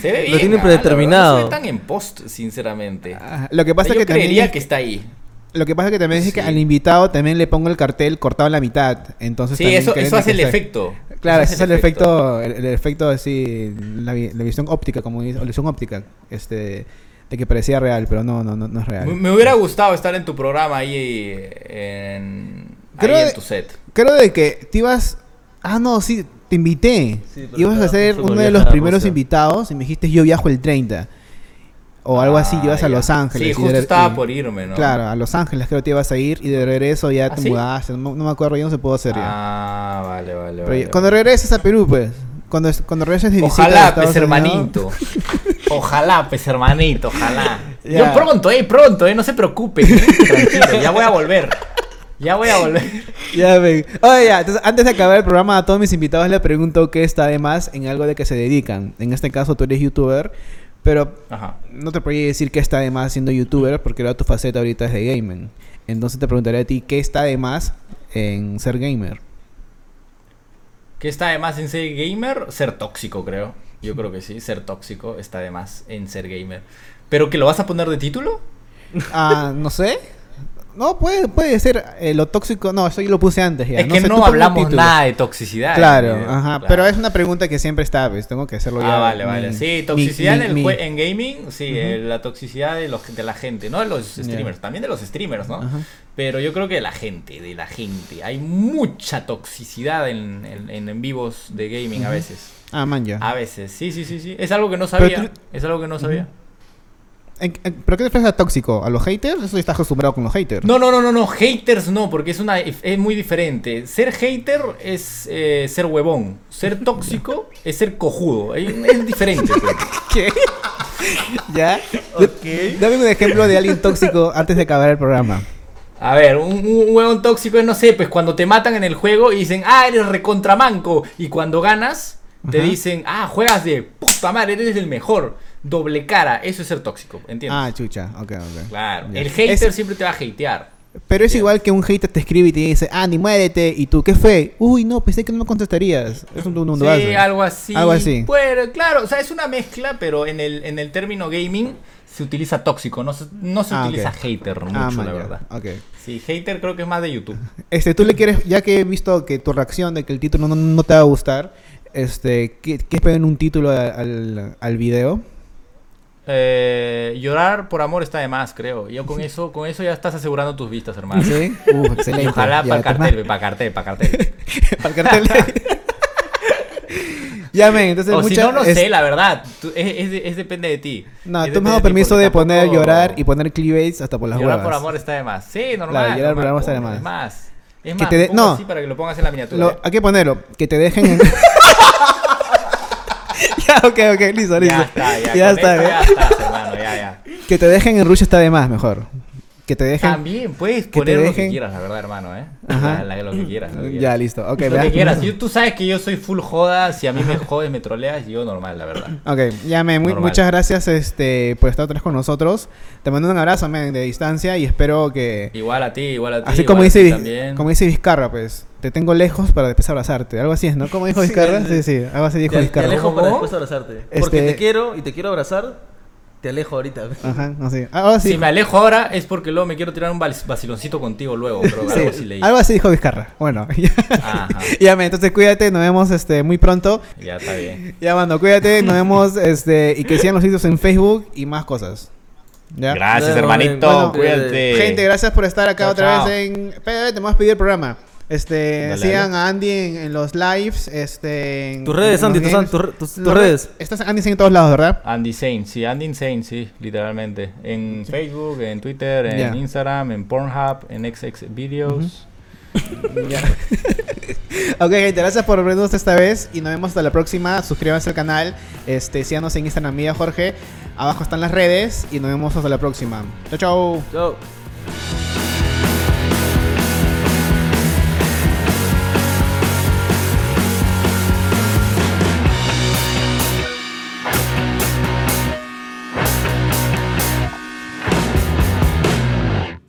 Se ve Lo bien. tiene ah, la predeterminado. verdad, No se ve tan en post, sinceramente. Ah, Lo que pasa yo es que también creería es- que está ahí. Lo que pasa es que también es que Sí. al invitado también le pongo el cartel cortado en la mitad. Entonces Sí, también eso, eso hace el efecto. Claro, Eso ese es el efecto, el, el efecto así, la, la visión óptica, como dice, visión óptica, este, de que parecía real, pero no, no, no, no es real. Me, me hubiera gustado estar en tu programa ahí en, Creo ahí en de- tu set. Creo de que te ibas, ah no, sí, te invité. Sí, ibas a ser uno de los primeros Rusia. invitados y me dijiste yo viajo el 30 o algo así, Ah, ibas a ya. Los Ángeles. Sí, y justo de- estaba y- por irme, ¿no? Claro, a Los Ángeles creo que te ibas a ir y de regreso ya ¿Ah, te sí? mudaste, no, no me acuerdo, ya no se pudo hacer ya. Ah, vale, vale. Pero vale, cuando vale. regreses a Perú, pues. Cuando, cuando regreses de Ojalá, pues Unidos- hermanito. [LAUGHS] Ojalá, pues hermanito, ojalá. [LAUGHS] Ya. Yo pronto, eh, pronto, eh, no se preocupen. eh, Tranquilo, ya voy a volver. Ya voy a volver. [LAUGHS] Ya ven. Oye, ya, entonces, antes de acabar el programa, a todos mis invitados les pregunto qué está de más en algo de que se dedican. En este caso, tú eres youtuber, pero Ajá. no te podría decir qué está de más siendo youtuber, porque ahora tu faceta ahorita es de gaming. Entonces te preguntaré a ti, ¿qué está de más en ser gamer? ¿Qué está de más en ser gamer? Ser tóxico, creo. Yo creo que sí, ser tóxico está de más en ser gamer. ¿Pero que lo vas a poner de título? Ah, no sé. No, puede, puede ser eh, lo tóxico. No, eso yo lo puse antes ya. es que sé, no hablamos nada de toxicidad. Claro, video. ajá. Claro. Pero es una pregunta que siempre está, pues. Tengo que hacerlo ya. Ah, vale, mi- vale. Sí, toxicidad mi- en, el mi- en gaming, sí, eh, la toxicidad de, los, de la gente, no de los streamers, también de los streamers, ¿no? Pero yo creo que de la gente, de la gente. Hay mucha toxicidad en, en, vivos de gaming a veces. Ah, man, ya. A veces, sí, sí, sí, sí. Es algo que no sabía. tú- Es algo que no sabía. ¿En- en- ¿Pero qué te refieres a tóxico? ¿A los haters? Eso estás acostumbrado con los haters. No, no, no, no, no. Haters no, porque es una es muy diferente. Ser hater es eh, ser huevón. Ser tóxico [LAUGHS] es ser cojudo. Es, diferente. pues. [LAUGHS] ¿Qué? ¿Ya? Dame un ejemplo de alguien tóxico antes de acabar el programa. A ver, un, un huevón tóxico es, no sé, pues cuando te matan en el juego y dicen, ah, eres recontramanco. Y cuando ganas, te Ajá. dicen, ah, juegas de puta madre, eres el mejor. Doble cara. Eso es ser tóxico, ¿entiendes? Ah, chucha. Ok, ok. claro. El hater Es- siempre te va a hatear. Pero es igual que un hater te escribe y te dice, Andy, muérete. Y tú, ¿qué fue? Uy, no, pensé que no me contestarías. Es un mundo Sí, algo así. Algo así. Bueno, claro, o sea, es una mezcla, pero en el, en el término gaming se utiliza tóxico, no se, no se Ah, utiliza ok. hater mucho, Ah, la man, ya. verdad. Sí, hater creo que es más de YouTube. [LAUGHS] Este, tú le quieres, ya que he visto que tu reacción de que el título no, no te va a gustar, este, ¿qué, qué esperan un título al, al, al video? Eh, llorar por amor está de más, creo. Yo con eso, con eso ya estás asegurando tus vistas, hermano. ¿Sí? Uh, excelente. Y ojalá para el te- cartel, para cartel, para cartel. [LAUGHS] Para el cartel. ya, men, entonces o si no, no es- sé, la verdad. Tú- es, es de- es depende de ti. No, tú me has dado permiso de poner llorar y poner clickbaits hasta por las Llorar huevas. por amor está de más. Sí, normal. Claro, llorar por amor está de más. Es más. Es Que más, te de- pongo no. así para que lo pongas en la miniatura. Lo- hay que ponerlo, que te dejen en... [LAUGHS] [LAUGHS] ok, ok, listo, listo. Ya está, ya. Está, ya. estás, hermano, ya, ya. Que te dejen en Rush está de más, mejor. Que te dejen... También puedes que te poner lo que quieras, la verdad, hermano, ¿eh? Ajá. La- la- lo que quieras. Lo que Ya, listo. Ok, lo que quieras. Yo- tú sabes que yo soy full joda. Si a mí me jodes, me troleas, yo normal, la verdad. Ok, ya, muy- Normal. muchas gracias este, por estar otra vez con nosotros. Te mando un abrazo, men, de distancia y espero que... Igual a ti, igual a ti. Así como dice, también. como dice Vizcarra, pues, te tengo lejos para después abrazarte. Algo así es, ¿no? ¿Cómo dijo Vizcarra? Sí, sí, algo así dijo Te, te Vizcarra. alejo para después abrazarte. Este- Porque te quiero y te quiero abrazar, te alejo ahorita. Ajá, así. Ahora sí. Si me alejo ahora es porque luego me quiero tirar un vac- vaciloncito contigo luego, pero [LAUGHS] Sí, algo así leí. algo así dijo Vizcarra. Bueno, [LAUGHS] ya, Ajá, [LAUGHS] ya, entonces cuídate, nos vemos este, muy pronto. ya está bien. Ya, mando, cuídate, nos vemos este, y que sigan los sitios en Facebook y más cosas. ¿Ya? Gracias, Bueno, hermanito. bueno, cuídate. Gente, gracias por estar acá Chao, otra chao. vez en. Espera, te vamos a pedir el programa. Este, Dale, sigan dale. a Andy en, en los lives. Este, en- Tus redes, en Andy, tus, tus- tus Los redes. Estás Andy en todos lados, ¿verdad? Andy Sane, sí, Andy Insane, sí, literalmente. En Facebook, en Twitter, en. Instagram, en Pornhub, en XX Videos. Ya. [LAUGHS] ok, gente, gracias por vernos esta vez y nos vemos hasta la próxima. Suscríbanse al canal, este, síganos en Instagram, mía Jorge. Abajo están las redes y nos vemos hasta la próxima. Chao, chao. Chao.